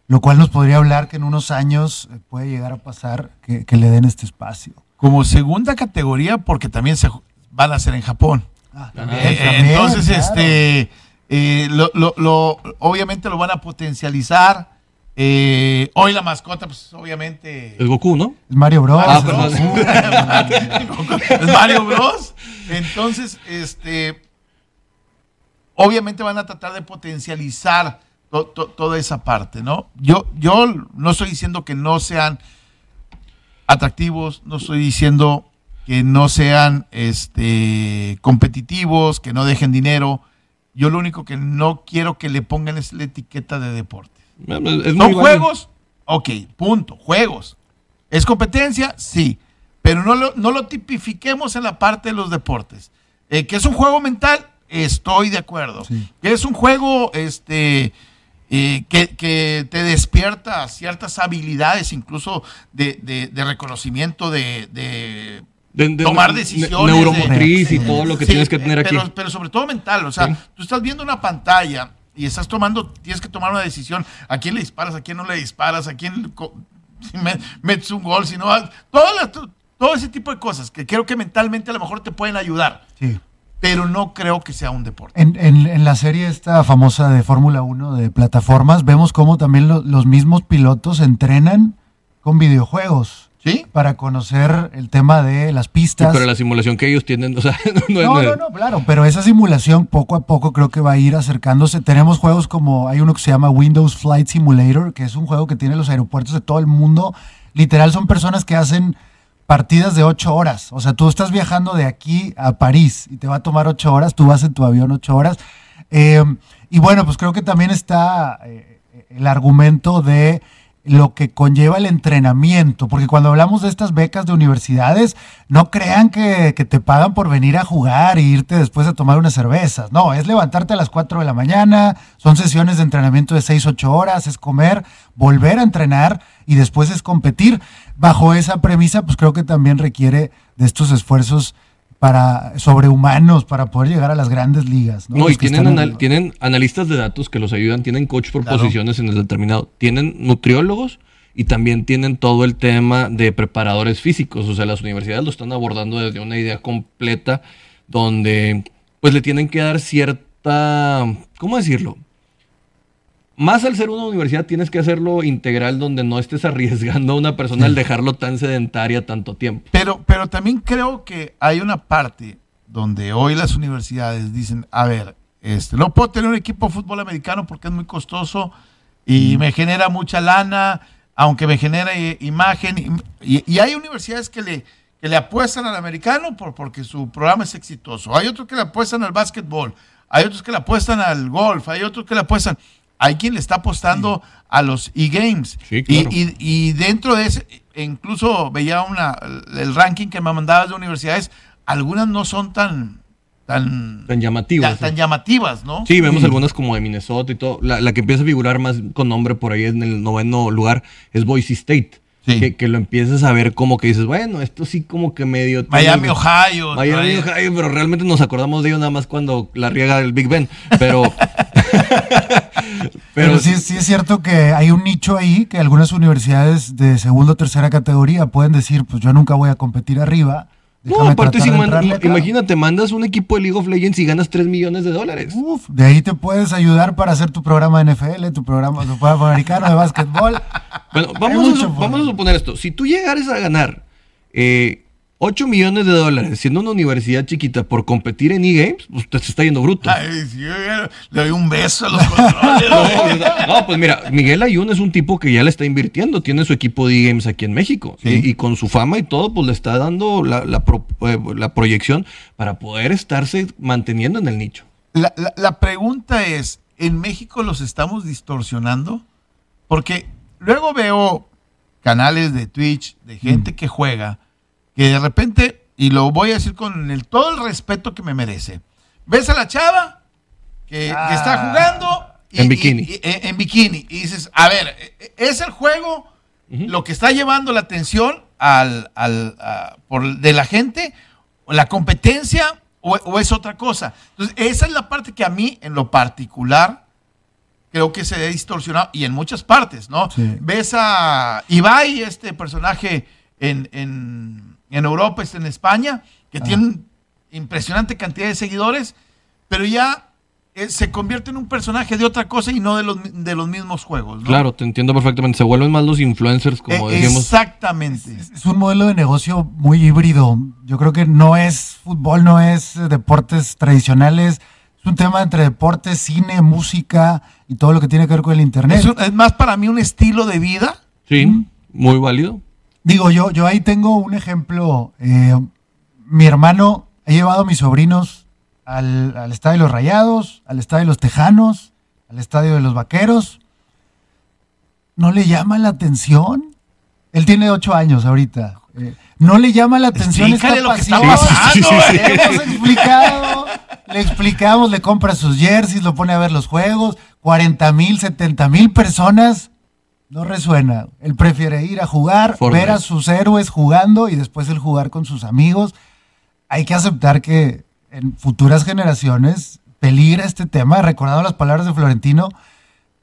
lo cual nos podría hablar que en unos años puede llegar a pasar que le den este espacio como segunda categoría porque también se van a hacer en Japón. Ah, eh, entonces, este, eh, lo, obviamente lo van a potencializar. Eh, hoy la mascota, pues obviamente. Es Goku, ¿no? Es Mario Bros. Ah, es Mario Bros. Entonces, este. Obviamente van a tratar de potencializar toda esa parte, ¿no? Yo, yo no estoy diciendo que no sean atractivos, no estoy diciendo que no sean este, competitivos, que no dejen dinero. Yo lo único que no quiero que le pongan es la etiqueta de deporte. ¿Son juegos? Ok, punto, juegos. ¿Es competencia? Sí, pero no lo, no lo tipifiquemos en la parte de los deportes. Eh, ¿Que es un juego mental? Estoy de acuerdo. ¿Que es un juego este, que, te despierta ciertas habilidades, incluso de, reconocimiento, de, tomar decisiones. Neuromotriz y todo lo que tienes que tener aquí. Pero, sobre todo mental, o sea, tú estás viendo una pantalla y estás tomando, tienes que tomar una decisión, a quién le disparas, a quién no le disparas, a quién metes un gol, si no, todo, todo ese tipo de cosas que creo que mentalmente a lo mejor te pueden ayudar. Sí pero no creo que sea un deporte. En, la serie esta famosa de Fórmula 1 de plataformas, vemos cómo también los mismos pilotos entrenan con videojuegos. ¿Sí? Para conocer el tema de las pistas. pero la simulación que ellos tienen, o sea, no, no, no, no, claro, pero esa simulación poco a poco creo que va a ir acercándose. Tenemos juegos como, hay uno que se llama Windows Flight Simulator, que es un juego que tiene los aeropuertos de todo el mundo. Literal son personas que hacen partidas de ocho horas. O sea, tú estás viajando de aquí a París y te va a tomar ocho horas, tú vas en tu avión ocho horas. Eh, y bueno, pues creo que también está eh, el argumento de lo que conlleva el entrenamiento, porque cuando hablamos de estas becas de universidades, no crean que, te pagan por venir a jugar e irte después a tomar unas cervezas, no, es levantarte a las 4 de la mañana, son sesiones de entrenamiento de 6, 8 horas, es comer, volver a entrenar y después es competir. Bajo esa premisa, pues creo que también requiere de estos esfuerzos para sobrehumanos para poder llegar a las grandes ligas. No, y tienen, tienen analistas de datos que los ayudan, tienen coach por posiciones en el determinado, tienen nutriólogos y también tienen todo el tema de preparadores físicos. O sea, las universidades lo están abordando desde una idea completa donde pues le tienen que dar cierta, ¿cómo decirlo? Más al ser una universidad tienes que hacerlo integral donde no estés arriesgando a una persona al dejarlo tan sedentaria tanto tiempo. Pero, pero también creo que hay una parte donde hoy las universidades dicen, a ver, este, no puedo tener un equipo de fútbol americano porque es muy costoso y me genera mucha lana, aunque me genera imagen. Y, hay universidades que le, que le apuestan al americano por, porque su programa es exitoso. Hay otros que le apuestan al básquetbol. Hay otros que le apuestan al golf. Hay otros que le apuestan hay quien le está apostando a los e-games. y, dentro de ese, incluso veía una, el ranking que me mandabas de universidades, algunas no son tan... Tan, tan llamativas. Tan, llamativas, ¿no? Sí, vemos algunas como de Minnesota y todo. La, que empieza a figurar más con nombre por ahí en el noveno lugar es Boise State. Sí. que, que lo empiezas a ver como que dices, bueno, esto sí como que medio... Miami, Ohio. Miami, Ohio, pero realmente nos acordamos de ello nada más cuando la riega el Big Ben. Pero. Pero, sí, sí es cierto que hay un nicho ahí que algunas universidades de segunda o tercera categoría pueden decir, pues yo nunca voy a competir arriba. No, déjame aparte, tratar si de man- entrarle acá". imagínate, mandas un equipo de League of Legends y ganas 3 millones de dólares. Uf, de ahí te puedes ayudar para hacer tu programa de NFL, tu programa americano de básquetbol. Bueno, vamos, a, vamos a suponer esto. Si tú llegares a ganar eh, 8 millones de dólares siendo una universidad chiquita por competir en e-games, pues te está yendo bruto. Ay, sí, le doy un beso a los controles. No, no, pues mira, Miguel Ayun es un tipo que ya le está invirtiendo, tiene su equipo de games aquí en México Sí. y, y con su fama y todo, pues le está dando la, la pro- eh, la proyección para poder estarse manteniendo en el nicho. La, la- la pregunta es, ¿en México los estamos distorsionando? Porque luego veo canales de Twitch de gente que juega, que de repente, y lo voy a decir con el, todo el respeto que me merece, ves a la chava que, que está Ah. jugando y- En bikini. y- y- en, en bikini, y dices, a ver, e- es el juego lo que está llevando la atención al, al, a- por, de la gente, o la competencia, o, o es otra cosa. Entonces, esa es la parte que a mí, en lo particular, creo que se ha distorsionado, y en muchas partes, ¿no? Sí. Ves a Ibai, este personaje en, en, en Europa, este en España, que Ah. tiene una impresionante cantidad de seguidores, pero ya eh, se convierte en un personaje de otra cosa y no de los, de los mismos juegos, ¿no? Claro, te entiendo perfectamente. Se vuelven más los influencers, como Eh, decíamos. Exactamente. Es un modelo de negocio muy híbrido. Yo creo que no es fútbol, no es eh, deportes tradicionales. Es un tema entre deportes, cine, música y todo lo que tiene que ver con el internet. Es, un- es más para mí un estilo de vida. Sí, muy válido. Digo, yo, yo ahí tengo un ejemplo. Eh, mi hermano ha llevado a mis sobrinos al, al estadio de los Rayados, al estadio de los Tejanos, al estadio de los Vaqueros. ¿No le llama la atención? Él tiene ocho años ahorita. Eh, ¿No le llama la atención esta lo que está pasión? pasando, Sí, sí, sí, hemos explicado, le explicamos, le compra sus jerseys, lo pone a ver los juegos, 40 mil, 70 mil personas, no resuena. Él prefiere ir a jugar, Fortnite. ver a sus héroes jugando y después el jugar con sus amigos. Hay que aceptar que en futuras generaciones peligra este tema, recordando las palabras de Florentino,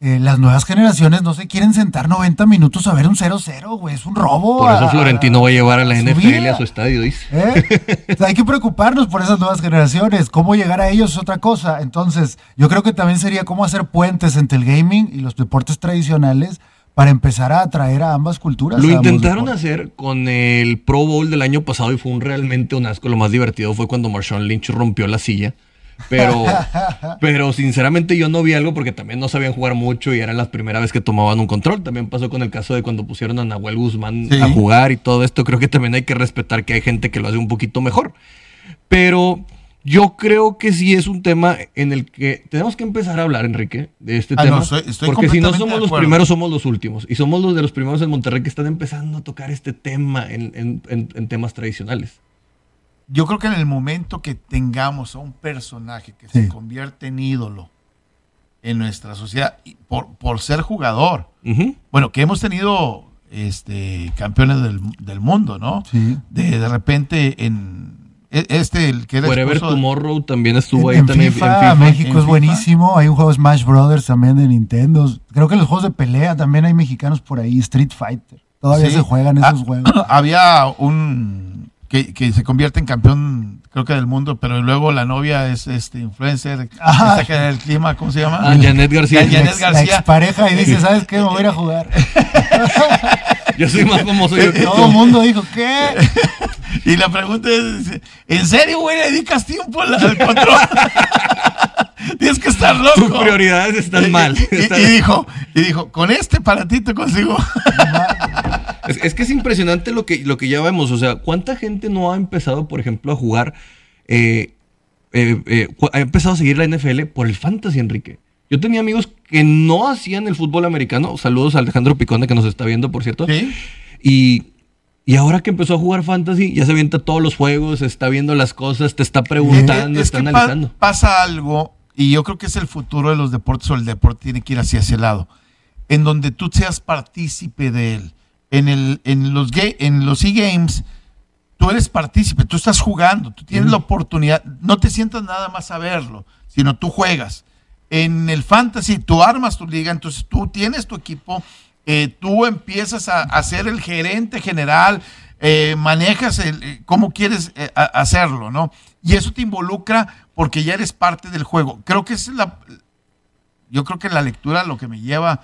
eh, las nuevas generaciones no se quieren sentar 90 minutos a ver un 0-0, güey, es un robo. Por eso a- Florentino va a llevar a la NFL vida. a su estadio, dice. ¿Eh? O sea, hay que preocuparnos por esas nuevas generaciones. Cómo llegar a ellos es otra cosa. Entonces, yo creo que también sería cómo hacer puentes entre el gaming y los deportes tradicionales para empezar a atraer a ambas culturas. Lo intentaron hacer con el Pro Bowl del año pasado y fue un realmente un asco. Lo más divertido fue cuando Marshawn Lynch rompió la silla. Pero, pero sinceramente yo no vi algo porque también no sabían jugar mucho y era la primera vez que tomaban un control. También pasó con el caso de cuando pusieron a Nahuel Guzmán Sí. a jugar y todo esto. Creo que también hay que respetar que hay gente que lo hace un poquito mejor. Pero yo creo que sí es un tema en el que tenemos que empezar a hablar, Enrique, de este Ah, tema. no, estoy- estoy porque si no somos los primeros, somos los últimos. Y somos los de los primeros en Monterrey que están empezando a tocar este tema en, en- en- en temas tradicionales. Yo creo que en el momento que tengamos a un personaje que Sí. se convierte en ídolo en nuestra sociedad por, por ser jugador, bueno, que hemos tenido este campeones del, del mundo, ¿no? Sí. De, de repente en este el que era Wherever Tomorrow también estuvo En, ahí en también FIFA, en FIFA. México en es FIFA. buenísimo. Hay un juego Smash Brothers también de Nintendo. Creo que los juegos de pelea también hay mexicanos por ahí. Street Fighter. Todavía Sí. se juegan Ah, esos juegos. Había un que, que se convierte en campeón, creo que del mundo, pero luego la novia es este influencer, Ajá. está que en el clima, ¿cómo se llama? Ah, Janet García. La Janet ex- la García. expareja y dice, ¿sabes qué? Me voy a ir a jugar. Yo soy más famoso yo que Todo el mundo dijo, ¿qué? Y la pregunta es, ¿en serio, güey, le dedicas tiempo al, al control? Tienes que estar loco. Tus prioridades están mal. Y, y- y dijo, y dijo, con este aparatito consigo. Es, es que es impresionante lo que, lo que ya vemos. O sea, ¿cuánta gente no ha empezado, por ejemplo, a jugar? eh, eh, eh, ha empezado a seguir la NFL por el fantasy, Enrique. Yo tenía amigos que no hacían el fútbol americano. Saludos a Alejandro Picone, que nos está viendo, por cierto. ¿Sí? Y, y ahora que empezó a jugar fantasy, ya se avienta todos los juegos, está viendo las cosas, te está preguntando, Es está pa- analizando. pasa algo, y yo creo que es el futuro de los deportes, o el deporte tiene que ir hacia ese lado, en donde tú seas partícipe de él. en, el, en los en los e-games, tú eres partícipe, tú estás jugando, tú tienes la oportunidad, no te sientas nada más a verlo, sino tú juegas. En el fantasy, tú armas tu liga, entonces tú tienes tu equipo, eh, tú empiezas a, ser el gerente general, eh, manejas eh, cómo quieres hacerlo, ¿no? Y eso te involucra porque ya eres parte del juego. Creo que es la, yo creo que la lectura lo que me lleva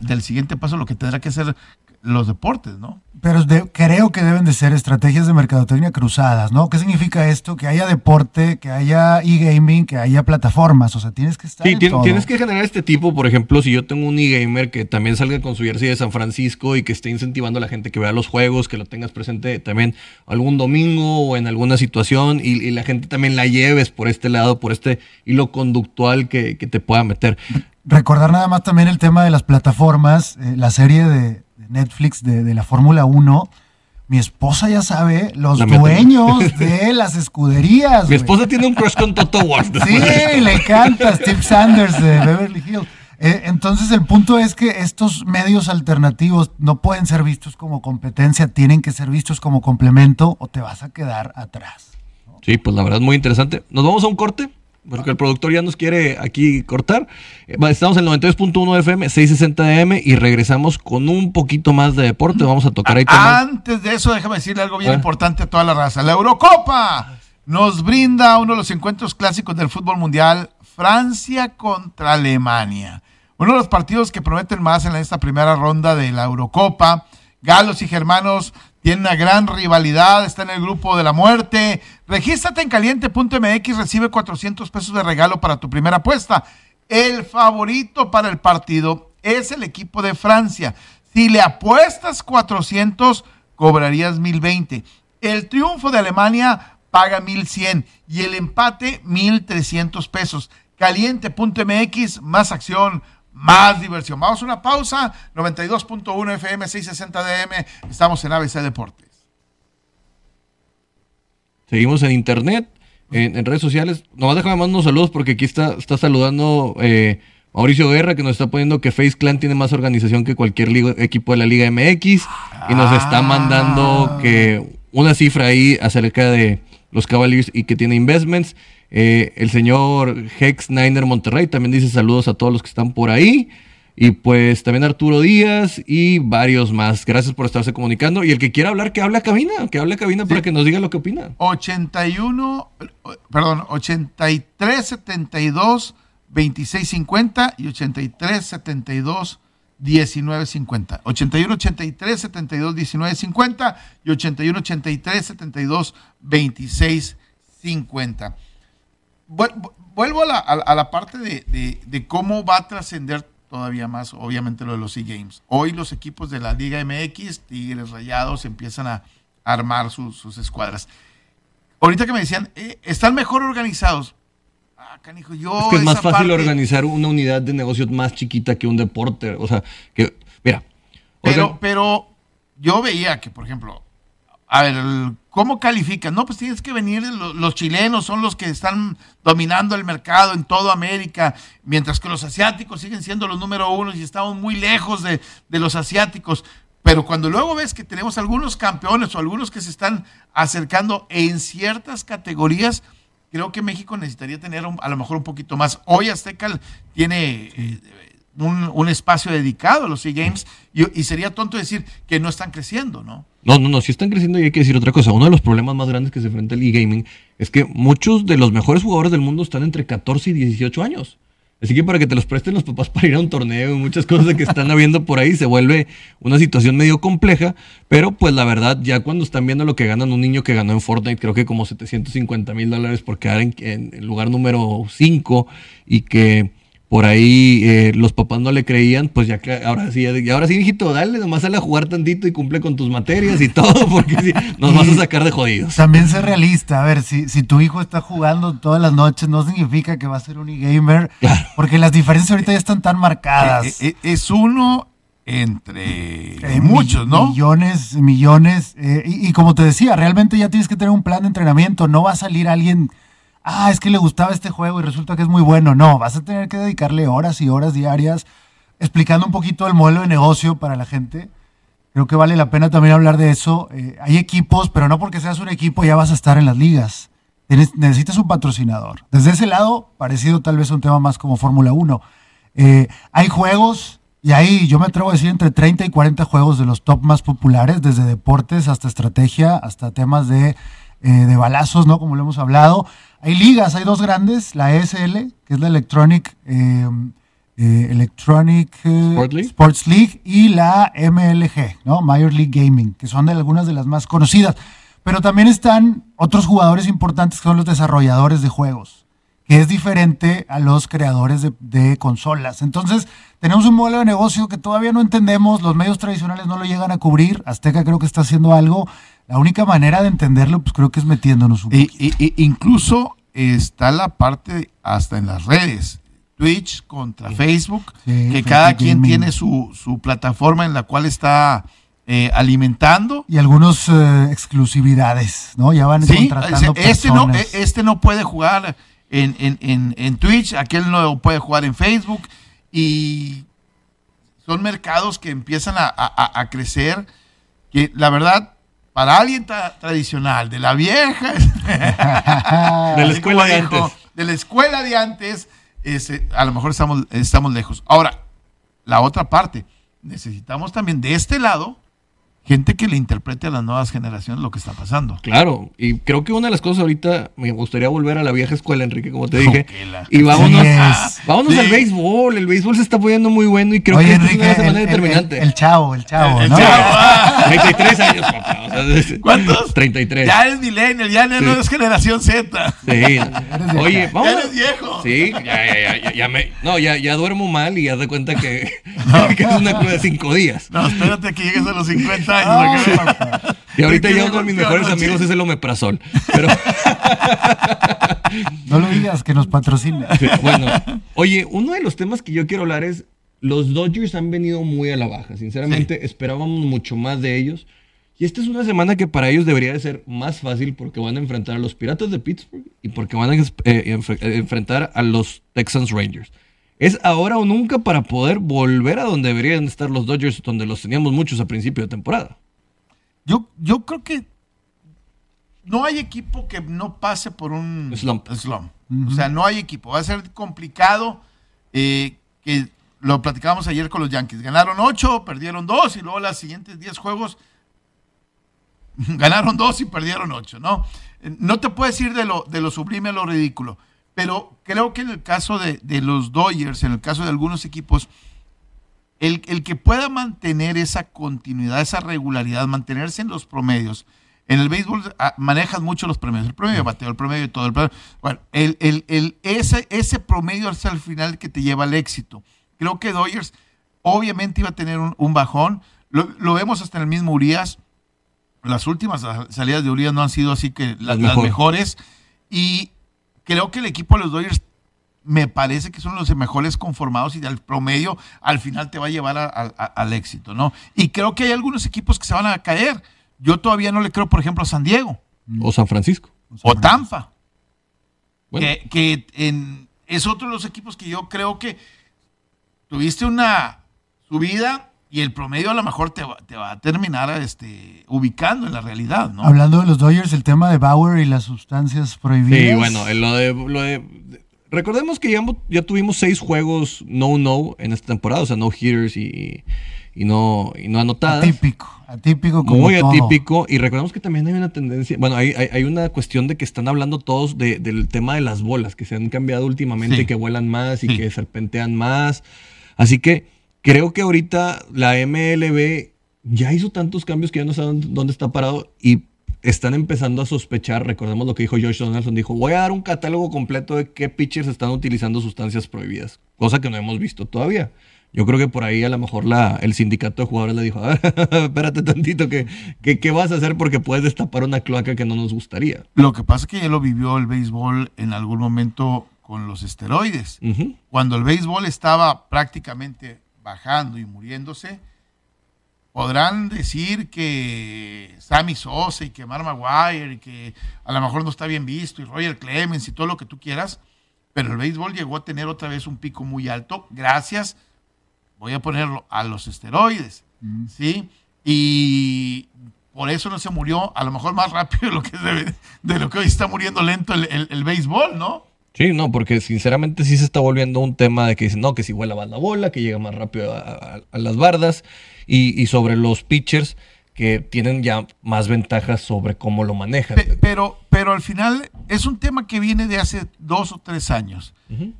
del siguiente paso, lo que tendrá que hacer los deportes, ¿no? Pero de- creo que deben de ser estrategias de mercadotecnia cruzadas, ¿no? ¿Qué significa esto? Que haya deporte, que haya e-gaming, que haya plataformas. O sea, tienes que estar Sí, en tien- todo. tienes que generar este tipo, por ejemplo, si yo tengo un e-gamer que también salga con su jersey de San Francisco y que esté incentivando a la gente que vea los juegos, que lo tengas presente también algún domingo o en alguna situación y, y la gente también la lleves por este lado, por este hilo conductual que, que te pueda meter. Recordar nada más también el tema de las plataformas, eh, la serie de, de Netflix de, de la Fórmula 1. Mi esposa ya sabe los La dueños de las escuderías. Mi esposa tiene un crush con Toto Wolff. Sí, le encanta Steve Sanders de Beverly Hills. Eh, entonces el punto es que estos medios alternativos no pueden ser vistos como competencia, tienen que ser vistos como complemento o te vas a quedar atrás. Sí, pues la verdad muy interesante. Nos vamos a un corte, porque el productor ya nos quiere aquí cortar. Eh, Estamos en 92.1 FM, 660 AM y regresamos con un poquito más de deporte. Vamos a tocar ahí temas. Antes de eso, déjame decirle algo bien Ah. importante a toda la raza. La Eurocopa nos brinda uno de los encuentros clásicos del fútbol mundial, Francia contra Alemania. Uno de los partidos que prometen más en esta primera ronda de la Eurocopa. Galos y germanos tienen una gran rivalidad, está en el grupo de la muerte. Regístrate en caliente.mx, recibe 400 pesos de regalo para tu primera apuesta. El favorito para el partido es el equipo de Francia. Si le apuestas 400, cobrarías 1020. El triunfo de Alemania paga 1100 y el empate 1300 pesos. Caliente.mx, más acción, más diversión. Vamos a una pausa. 92.1 FM, 660 DM. Estamos en ABC Deportes. Seguimos en internet, en, en redes sociales. Nomás déjame mandar unos saludos porque aquí está, está saludando eh, Mauricio Guerra, que nos está poniendo que Face Clan tiene más organización que cualquier liga- equipo de la Liga MX. Y nos está mandando que una cifra ahí acerca de los Cavaliers y que tiene investments. Eh, el señor Hex Niner Monterrey también dice saludos a todos los que están por ahí. Y pues también Arturo Díaz y varios más. Gracias por estarse comunicando. Y el que quiera hablar, que hable a cabina, que hable a cabina para que nos diga lo que opina. 81, perdón, 83 72 26 50 y 83 72 19 50. 81 83 72 19 50 y 81 83 72 26 50. Vuel- vu- Vuelvo a la, a la- a la parte de, de- de cómo va a trascender todavía más, obviamente, lo de los e-games. Hoy los equipos de la Liga MX, Tigres Rayados, empiezan a armar sus, sus escuadras. Ahorita que me decían, eh, están mejor organizados. Ah, canijo, yo. Es que es más fácil parte- organizar una unidad de negocio más chiquita que un deporte. O sea, que, mira. Pero, pero yo veía que, por ejemplo, a ver, ¿cómo califican? No, pues tienes que venir, lo- los chilenos son los que están dominando el mercado en toda América, mientras que los asiáticos siguen siendo los número uno y estamos muy lejos de, de los asiáticos. Pero cuando luego ves que tenemos algunos campeones o algunos que se están acercando en ciertas categorías, creo que México necesitaría tener a lo mejor un poquito más. Hoy Azteca tiene eh, un, espacio dedicado a los e-games y, sería tonto decir que no están creciendo, ¿no? no, no, no, si están creciendo y hay que decir otra cosa. Uno de los problemas más grandes que se enfrenta el e-gaming es que muchos de los mejores jugadores del mundo están entre 14 y 18 años. Así que para que te los presten los papás para ir a un torneo y muchas cosas que están habiendo por ahí, se vuelve una situación medio compleja. Pero pues la verdad, ya cuando están viendo lo que ganan un niño que ganó en Fortnite, creo que como 750 mil dólares por quedar en, en el lugar número 5 y que por ahí eh, los papás no le creían, pues ya que ahora sí, y ahora sí, hijito, dale, nomás sale a jugar tantito y cumple con tus materias y todo, porque sí, nos vas a sacar de jodidos. También ser realista, a ver, si, si tu hijo está jugando todas las noches, no significa que va a ser un e-gamer, Claro. porque las diferencias ahorita ya están tan marcadas. Eh, eh, es uno entre Eh, muchos, ¿no? Millones, millones. eh, y, y como te decía, realmente ya tienes que tener un plan de entrenamiento. No va a salir alguien, ah, es que le gustaba este juego y resulta que es muy bueno. No, vas a tener que dedicarle horas y horas diarias explicando un poquito el modelo de negocio para la gente. Creo que vale la pena también hablar de eso. Eh, hay equipos, pero no porque seas un equipo ya vas a estar en las ligas. Necesitas un patrocinador. Desde ese lado, parecido tal vez a un tema más como Fórmula 1. Eh, hay juegos, y hay, yo me atrevo a decir, entre 30 y 40 juegos de los top más populares, desde deportes hasta estrategia, hasta temas de, eh, de balazos, ¿no? Como lo hemos hablado. Hay ligas, hay dos grandes, la ESL, que es la Electronic, eh, eh, Electronic eh, Sport League. Sports League, y la MLG, ¿no? Major League Gaming, que son de algunas de las más conocidas. Pero también están otros jugadores importantes que son los desarrolladores de juegos que es diferente a los creadores de, de consolas. Entonces, tenemos un modelo de negocio que todavía no entendemos, los medios tradicionales no lo llegan a cubrir, Azteca creo que está haciendo algo. La única manera de entenderlo, pues creo que es metiéndonos un Y, poquito. y- y incluso está la parte hasta en las redes. Twitch contra Facebook, Sí, que cada quien Gaming. tiene su, su plataforma en la cual está eh, alimentando. Y algunos eh, exclusividades, ¿no? Ya van Sí, contratando este no, personas. eh, este no puede jugar en, en- en- en Twitch, aquel no puede jugar en Facebook y son mercados que empiezan a, a- a crecer que la verdad para alguien tra- tradicional de la vieja De la escuela de dijo, antes. de la escuela de antes ese, a lo mejor estamos, estamos lejos ahora la otra parte necesitamos también de este lado gente que le interprete a las nuevas generaciones lo que está pasando Claro, y creo que una de las cosas ahorita me gustaría volver a la vieja escuela, Enrique, como te dije. la- Y vámonos, vámonos Sí. al béisbol. El béisbol se está poniendo muy bueno y creo Oye, que esta es una semana el, el- determinante. el- el chavo, el chavo, El ¿no? chavo, ah. 33 años, papá. o sea, ¿Cuántos? 33. Ya eres millennial, ya no Sí. eres generación Z. Sí. Oye, vamos. Ya eres viejo. Sí, ya, ya, ya, ya, ya me, no, ya, ya duermo mal y ya de cuenta que, que es una de cinco días. No, espérate que llegues a los 50 años. Ah. Y ahorita ¿Qué ya dijo uno de mis mejores amigos es el omeprazol. Pero No lo digas, que nos patrocine. bueno, oye, uno de los temas que yo quiero hablar es los Dodgers han venido muy a la baja. Sinceramente, esperábamos mucho más de ellos. Y esta es una semana que para ellos debería de ser más fácil porque van a enfrentar a los Piratas de Pittsburgh y porque van a eh, enf- eh, enfrentar a los Texans Rangers. Es ahora o nunca para poder volver a donde deberían estar los Dodgers, donde los teníamos muchos a principio de temporada. Yo, yo creo que no hay equipo que no pase por un Slump. slump. O sea, no hay equipo. Va a ser complicado. eh, que lo platicábamos ayer con los Yankees. Ganaron 8, perdieron 2 y luego los siguientes 10 juegos ganaron 2 y perdieron 8, ¿no? No te puedes ir de lo, de lo sublime a lo ridículo. Pero creo que en el caso de, de los Dodgers, en el caso de algunos equipos, el, el que pueda mantener esa continuidad, esa regularidad, mantenerse en los promedios. En el béisbol ah, manejas mucho los promedios, el promedio de bateo, el promedio de todo. El promedio- bueno, el, el- el- ese, ese promedio es al final que te lleva al éxito. Creo que Dodgers obviamente iba a tener un, un bajón. Lo, lo vemos hasta en el mismo Urias. Las últimas salidas de Urias no han sido así que las, mejores. Y creo que el equipo de los Dodgers me parece que son los mejores conformados y al promedio al final te va a llevar a- a- a- al éxito, ¿no? Y creo que hay algunos equipos que se van a caer. Yo todavía no le creo, por ejemplo, a San Diego O San Francisco. o Tampa, Bueno, que, que en- es otro de los equipos que yo creo que tuviste una subida y el promedio a lo mejor te va, te va a terminar este, ubicando en la realidad, ¿no? Hablando de los Dodgers, el tema de Bauer y las sustancias prohibidas. Sí, bueno, en lo de, lo de- de- recordemos que ya, ya tuvimos seis juegos no-no en esta temporada, o sea, no hitters y, y no, y no anotadas. Atípico, atípico como Muy todo. atípico. Y recordemos que también hay una tendencia, bueno, hay, hay, hay una cuestión de que están hablando todos de- del tema de las bolas, que se han cambiado últimamente, Sí. que vuelan más y Sí. que serpentean más. Así que creo que ahorita la MLB ya hizo tantos cambios que ya no saben dónde está parado y están empezando a sospechar. Recordemos lo que dijo Josh Donaldson. Dijo, voy a dar un catálogo completo de qué pitchers están utilizando sustancias prohibidas. Cosa que no hemos visto todavía. Yo creo que por ahí a lo mejor la, el sindicato de jugadores le dijo, a ver, espérate tantito, que, que- ¿qué vas a hacer? Porque puedes destapar una cloaca que no nos gustaría. Lo que pasa es que ya lo vivió el béisbol en algún momento con los esteroides. Cuando el béisbol estaba prácticamente bajando y muriéndose, podrán decir que Sammy Sosa y que Mark Maguire y que a lo mejor no está bien visto y Roger Clemens y todo lo que tú quieras, pero el béisbol llegó a tener otra vez un pico muy alto gracias, voy a ponerlo, a los esteroides, ¿sí? y por eso no se murió, a lo mejor más rápido de lo que, debe- de lo que hoy está muriendo lento el, el- el béisbol, ¿no? Sí, no, porque sinceramente sí se está volviendo un tema de que dicen, no, que si vuela más la bola, que llega más rápido a, a- a las bardas, y, y sobre los pitchers que tienen ya más ventajas sobre cómo lo manejan. Pe- pero, pero al final es un tema que viene de hace dos o tres años.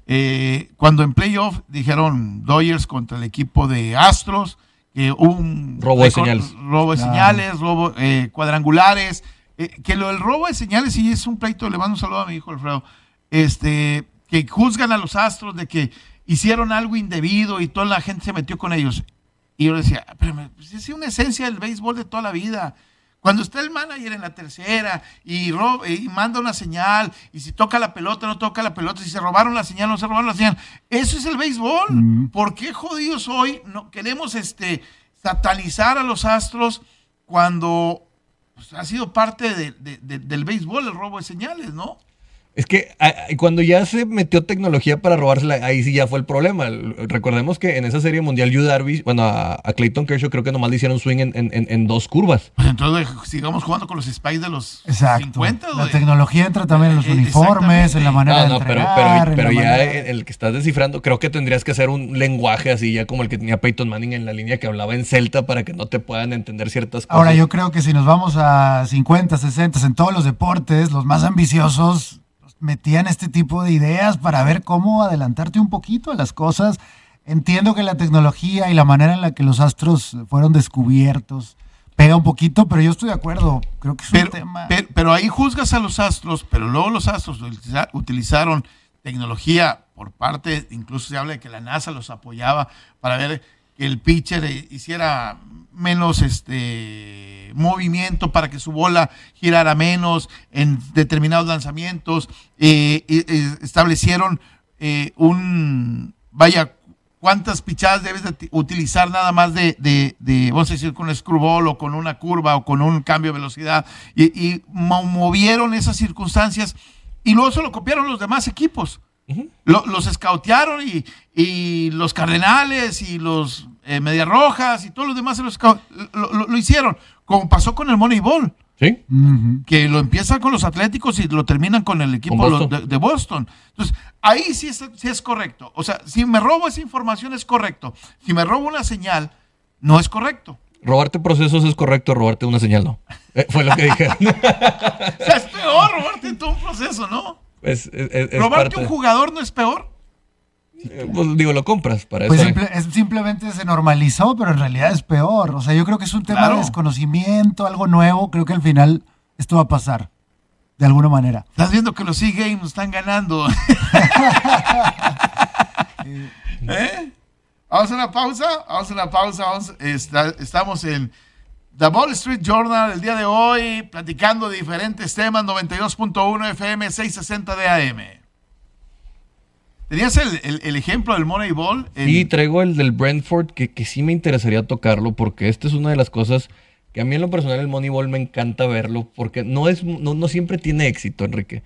Eh, cuando en playoff dijeron Dodgers contra el equipo de Astros, que hubo un Robo de señales. robo de Claro. señales, robo eh, cuadrangulares, eh, que lo del robo de señales sí es un pleito, le mando un saludo a mi hijo Alfredo, este, que juzgan a los Astros de que hicieron algo indebido y toda la gente se metió con ellos. Y yo decía, pero me- pues es una esencia del béisbol de toda la vida. Cuando está el manager en la tercera y, ro- y manda una señal, y si toca la pelota, no toca la pelota, si se robaron la señal, no se robaron la señal. Eso es el béisbol. Mm. ¿Por qué jodidos hoy no queremos este, satanizar a los astros cuando pues, ha sido parte de- de- de- del béisbol el robo de señales, ¿no? Es que cuando ya se metió tecnología para robársela, ahí sí ya fue el problema. Recordemos que en esa serie mundial, Yu Darvish, bueno, a, a Clayton Kershaw creo que nomás le hicieron swing en, en- dos curvas. Pues entonces sigamos jugando con los spies de los Exacto. 50. la tecnología entra también en los Eh, uniformes, en la manera No, no, de pero, entregar, pero, en pero la ya manera- el que estás descifrando, creo que tendrías que hacer un lenguaje así, ya como el que tenía Peyton Manning en la línea que hablaba en celta para que no te puedan entender ciertas cosas. Ahora yo creo que si nos vamos a 50, 60, en todos los deportes, los más ambiciosos metían este tipo de ideas para ver cómo adelantarte un poquito a las cosas. Entiendo que la tecnología y la manera en la que los astros fueron descubiertos pega un poquito, pero yo estoy de acuerdo. Creo que es Pero, un tema. pero, pero ahí juzgas a los astros, pero luego los astros utiliza- utilizaron tecnología por parte, incluso se habla de que la NASA los apoyaba para ver que el pitcher hiciera menos este movimiento para que su bola girara menos en determinados lanzamientos. Eh, eh, eh, establecieron eh, un, vaya, cuántas pichadas debes de ti- utilizar nada más de, de, de, vamos a decir, con un screwball o con una curva o con un cambio de velocidad. Y, y mo- movieron esas circunstancias y luego se lo copiaron los demás equipos. Lo- los escautearon y, y los Cardenales y los eh, Medias Rojas y todos los demás se los lo, lo- lo hicieron, como pasó con el Moneyball que lo empiezan con los Atléticos y lo terminan con el equipo Con lo- Boston. de, de Boston. Entonces, ahí sí es, sí es correcto. O sea, si me robo esa información es correcto. Si me robo una señal, no es correcto. Robarte procesos es correcto, robarte una señal no. Eh, fue lo que dije. O sea, es peor robarte todo un proceso, ¿no? Es- es- es- es robarte parte- un jugador no es peor. Eh, pues, digo, lo compras para Pues eso. simple- es- simplemente se normalizó, pero en realidad es peor. O sea, yo creo que es un tema Claro. de desconocimiento, algo nuevo. Creo que al final esto va a pasar, de alguna manera. Estás viendo que los E-Games están ganando. ¿Eh? Vamos a una pausa. Vamos a una pausa. vamos- está- estamos en The Wall Street Journal el día de hoy, platicando de diferentes temas. 92.1 FM, 660 de AM. ¿Tenías el, el- el ejemplo del Moneyball? En- Y traigo el del Brentford, que, que sí me interesaría tocarlo, porque esta es una de las cosas que a mí en lo personal el Moneyball me encanta verlo, porque no, es, no, no siempre tiene éxito, Enrique.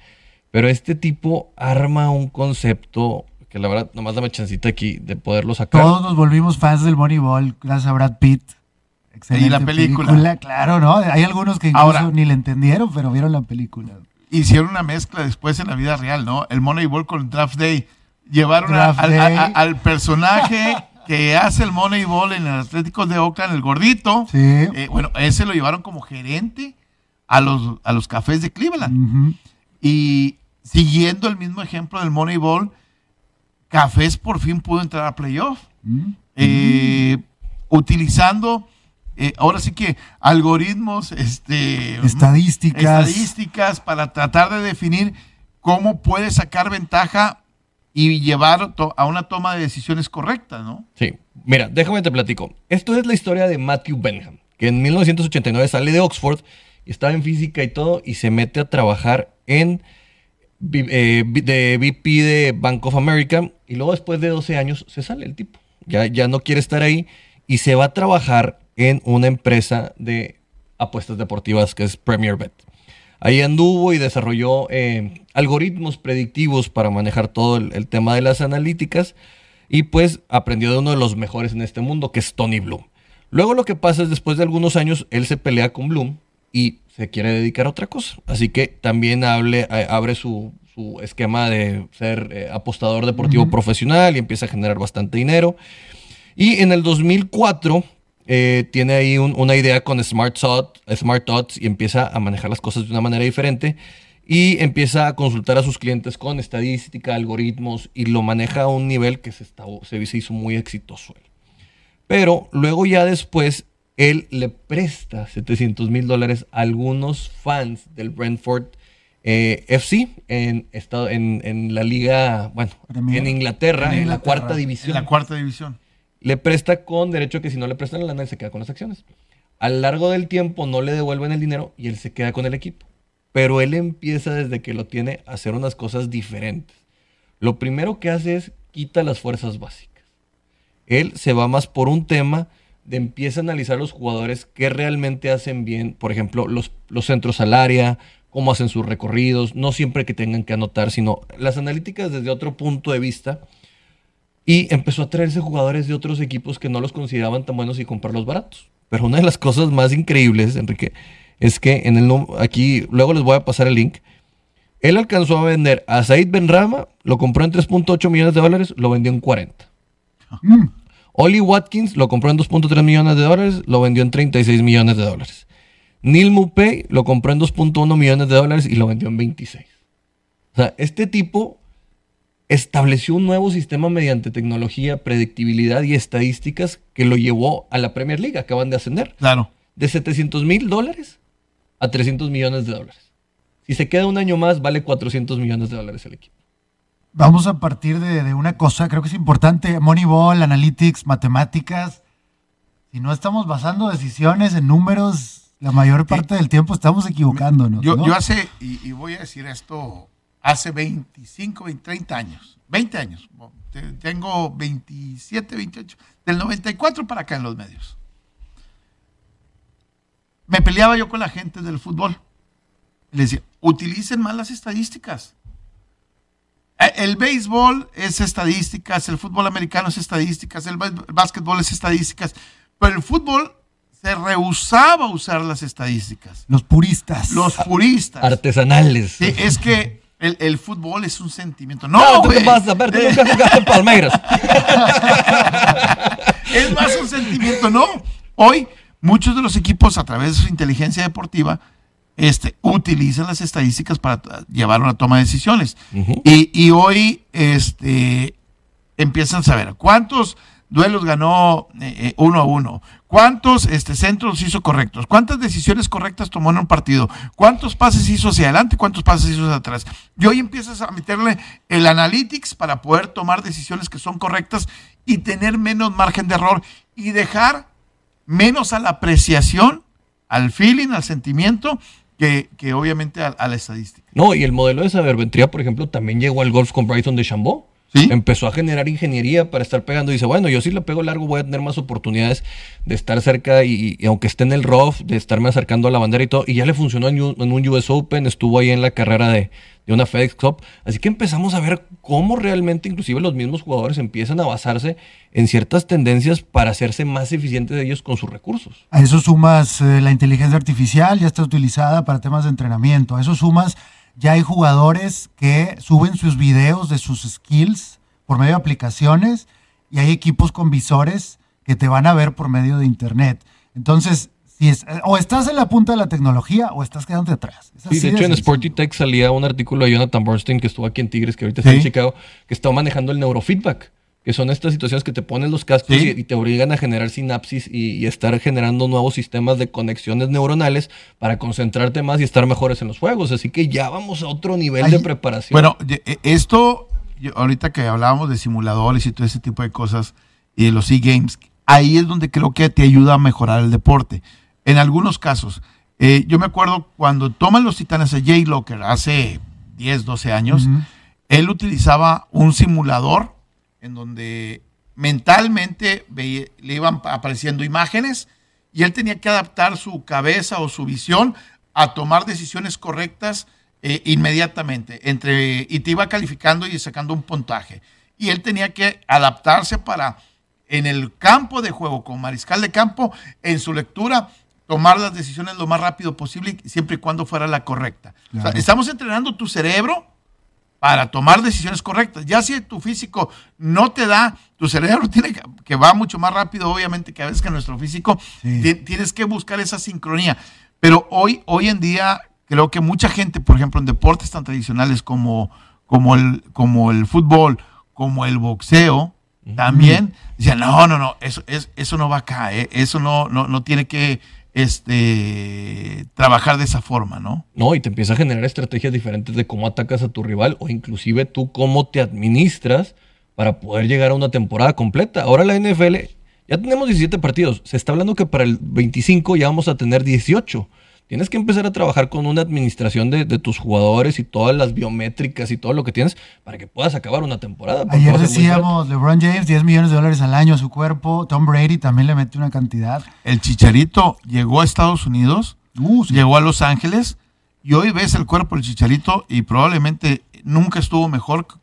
Pero este tipo arma un concepto que la verdad, nomás dame chancita aquí de poderlo sacar. Todos nos volvimos fans del Moneyball gracias a Brad Pitt. Excelente Y la película. Claro, ¿no? Hay algunos que incluso Ahora- ni le entendieron, pero vieron la película. hicieron una mezcla después en la vida real, ¿no? El Moneyball con el Draft Day. Llevaron a- al, Day. a- a- al personaje que hace el Moneyball en el Atlético de Oakland, el gordito. Sí. Eh, bueno, ese lo llevaron como gerente a los, a los cafés de Cleveland. Y siguiendo el mismo ejemplo del Moneyball, Cafés por fin pudo entrar a playoff. Mm. Eh, utilizando, eh, ahora sí que algoritmos, este, Estadísticas. estadísticas para tratar de definir cómo puede sacar ventaja y llevar a una toma de decisiones correcta, ¿no? Sí, mira, déjame te platico. Esto es la historia de Matthew Benham, que en 1989 sale de Oxford estaba en física y todo y se mete a trabajar en eh, de VP de Bank of America y luego después de 12 años se sale el tipo. Ya, ya no quiere estar ahí y se va a trabajar en una empresa de apuestas deportivas que es Premier Bet. Ahí anduvo y desarrolló eh, algoritmos predictivos para manejar todo el, el tema de las analíticas y pues aprendió de uno de los mejores en este mundo, que es Tony Bloom. Luego lo que pasa es después de algunos años, él se pelea con Bloom y se quiere dedicar a otra cosa. Así que también hable, eh, abre su, su esquema de ser eh, apostador deportivo profesional y empieza a generar bastante dinero. Y en el 2004 eh, tiene ahí un- una idea con Smart, Thought, Smart Thoughts y empieza a manejar las cosas de una manera diferente y empieza a consultar a sus clientes con estadística, algoritmos y lo maneja a un nivel que se, está, se hizo muy exitoso. él. Pero luego ya después él le presta 700 mil dólares a algunos fans del Brentford eh, FC en, estado, en, en la liga, bueno, Premier. en Inglaterra, En en, la cuarta En división. la cuarta división. Le presta con derecho a que si no le prestan la lana, él se queda con las acciones. A lo largo del tiempo no le devuelven el dinero y él se queda con el equipo. Pero él empieza desde que lo tiene a hacer unas cosas diferentes. Lo primero que hace es quita las fuerzas básicas. Él se va más por un tema de empieza a analizar los jugadores que realmente hacen bien, por ejemplo, los, los centros al área, cómo hacen sus recorridos, no siempre que tengan que anotar, sino las analíticas desde otro punto de vista. Y empezó a traerse jugadores de otros equipos que no los consideraban tan buenos y comprarlos baratos. Pero una de las cosas más increíbles, Enrique, es que en el aquí, luego les voy a pasar el link. Él alcanzó a vender a Said Benrama, lo compró en 3.8 millones de dólares, lo vendió en 40. Mm. Oli Watkins lo compró en 2.3 millones de dólares, lo vendió en 36 millones de dólares. Neil Mupay lo compró en 2.1 millones de dólares y lo vendió en 26. O sea, este tipo estableció un nuevo sistema mediante tecnología, predictibilidad y estadísticas que lo llevó a la Premier League. Acaban de ascender Claro. de 700 mil dólares a 300 millones de dólares. Si se queda un año más, vale 400 millones de dólares el equipo. Vamos a partir de, de una cosa, creo que es importante, Moneyball, Analytics, matemáticas. Si no estamos basando decisiones en números, la mayor parte del tiempo estamos equivocándonos. Yo, ¿no? yo hace, y, y voy a decir esto, hace 25, 20, 30 años, 20 años, te- tengo 27, 28, del 94 para acá en los medios. Me peleaba yo con la gente del fútbol. Le decía, utilicen más las estadísticas. Eh, El béisbol es estadísticas, el fútbol americano es estadísticas, el bás- básquetbol es estadísticas, pero el fútbol se rehusaba a usar las estadísticas. Los puristas. Los puristas. Artesanales. Sí, es que el, el fútbol es un sentimiento. No, No, ¿tú qué vas a ver? Tú nunca jugaste en Palmeiras. es más un sentimiento, no. Hoy, muchos de los equipos, a través de su inteligencia deportiva, este, utilizan las estadísticas para llevar una toma de decisiones. Y hoy este, empiezan a saber cuántos duelos ganó eh, eh, uno a uno, cuántos este, centros hizo correctos, cuántas decisiones correctas tomó en un partido, cuántos pases hizo hacia adelante, cuántos pases hizo hacia atrás. Y hoy empiezas a meterle el analytics para poder tomar decisiones que son correctas y tener menos margen de error y dejar menos a la apreciación, al feeling, al sentimiento, que, que obviamente a, la estadística. No, y el modelo de saberventría, por ejemplo, también llegó al golf con Bryson de Chambó. Sí. Empezó a generar ingeniería para estar pegando. Dice, bueno, yo si le pego largo voy a tener más oportunidades de estar cerca y, y aunque esté en el rough, de estarme acercando a la bandera y todo. Y ya le funcionó en, un- en un US Open, estuvo ahí en la carrera de, de una FedEx Cup. Así que empezamos a ver cómo realmente inclusive los mismos jugadores empiezan a basarse en ciertas tendencias para hacerse más eficientes ellos con sus recursos. A eso sumas eh, la inteligencia artificial, ya está utilizada para temas de entrenamiento. A eso sumas, ya hay jugadores que suben sus videos de sus skills por medio de aplicaciones y hay equipos con visores que te van a ver por medio de internet. Entonces, si es, o estás en la punta de la tecnología o estás quedándote atrás. Es Sí, de hecho en. Sporty Tech salía un artículo de Jonathan Bernstein que estuvo aquí en Tigres, que ahorita está en Chicago, que estaba manejando el neurofeedback, que son estas situaciones que te ponen los cascos Sí. y, y te obligan a generar sinapsis y, y estar generando nuevos sistemas de conexiones neuronales para concentrarte más y estar mejores en los juegos. Así que ya vamos a otro nivel Ay, de preparación. Bueno, eh, esto, yo- ahorita que hablábamos de simuladores y todo ese tipo de cosas y de los e-games, ahí es donde creo que te ayuda a mejorar el deporte. En algunos casos, eh, yo me acuerdo cuando toman los titanes a Jay Locker hace 10, 12 años, él utilizaba un simulador en donde mentalmente le iban pa- apareciendo imágenes y él tenía que adaptar su cabeza o su visión a tomar decisiones correctas eh, inmediatamente entre y te iba calificando y sacando un puntaje y él tenía que adaptarse para en el campo de juego, con mariscal de campo, en su lectura, tomar las decisiones lo más rápido posible, siempre y cuando fuera la correcta. O sea, Claro. estamos entrenando tu cerebro para tomar decisiones correctas. Ya si tu físico no te da, tu cerebro tiene que, que va mucho más rápido, obviamente, que a veces que nuestro físico, Sí. tienes que buscar esa sincronía. Pero hoy, hoy en día, creo que mucha gente, por ejemplo, en deportes tan tradicionales como, como, el, como el fútbol, como el boxeo, también decían, no, no, no, eso, es, eso no va acá, eh, eso no, no, no tiene que este, trabajar de esa forma, ¿no? No, y te empieza a generar estrategias diferentes de cómo atacas a tu rival o inclusive tú cómo te administras para poder llegar a una temporada completa. Ahora la NFL, ya tenemos 17 partidos, se está hablando que para el 25 ya vamos a tener 18. Tienes que empezar a trabajar con una administración de, de tus jugadores y todas las biométricas y todo lo que tienes para que puedas acabar una temporada. porque Ayer decíamos, LeBron James, 10 millones de dólares al año a su cuerpo. Tom Brady también le mete una cantidad. El Chicharito llegó a Estados Unidos, Uh, sí. llegó a Los Ángeles y hoy ves el cuerpo del Chicharito y probablemente nunca estuvo mejor que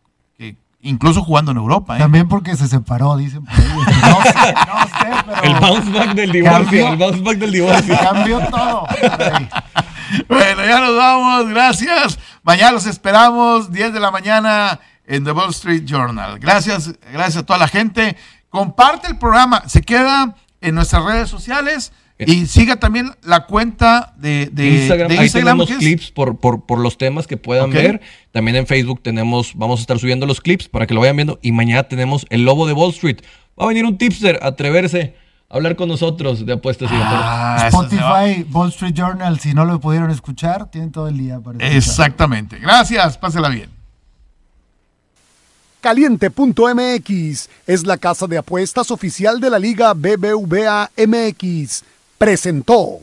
incluso jugando en Europa. ¿eh? También porque se separó, dicen. por ahí. No sé, no sé, pero El bounce back del divorcio, Cambió. el bounce back del divorcio. cambió todo. Bueno, ya nos vamos, gracias. Mañana los esperamos, 10 de la mañana en The Wall Street Journal. Gracias, gracias a toda la gente. Comparte el programa, se queda en nuestras redes sociales y siga también la cuenta de, de Instagram, de ahí tenemos clips por, por, por los temas que puedan ver. También en Facebook tenemos, vamos a estar subiendo los clips para que lo vayan viendo. Y mañana tenemos el lobo de Wall Street. Va a venir un tipster a atreverse a hablar con nosotros de apuestas y. Ah. Spotify, Wall Street Journal, si no lo pudieron escuchar, tienen todo el día para escuchar. Exactamente. Gracias, pásela bien. Caliente.mx es la casa de apuestas oficial de la Liga BBVA MX. Presentó.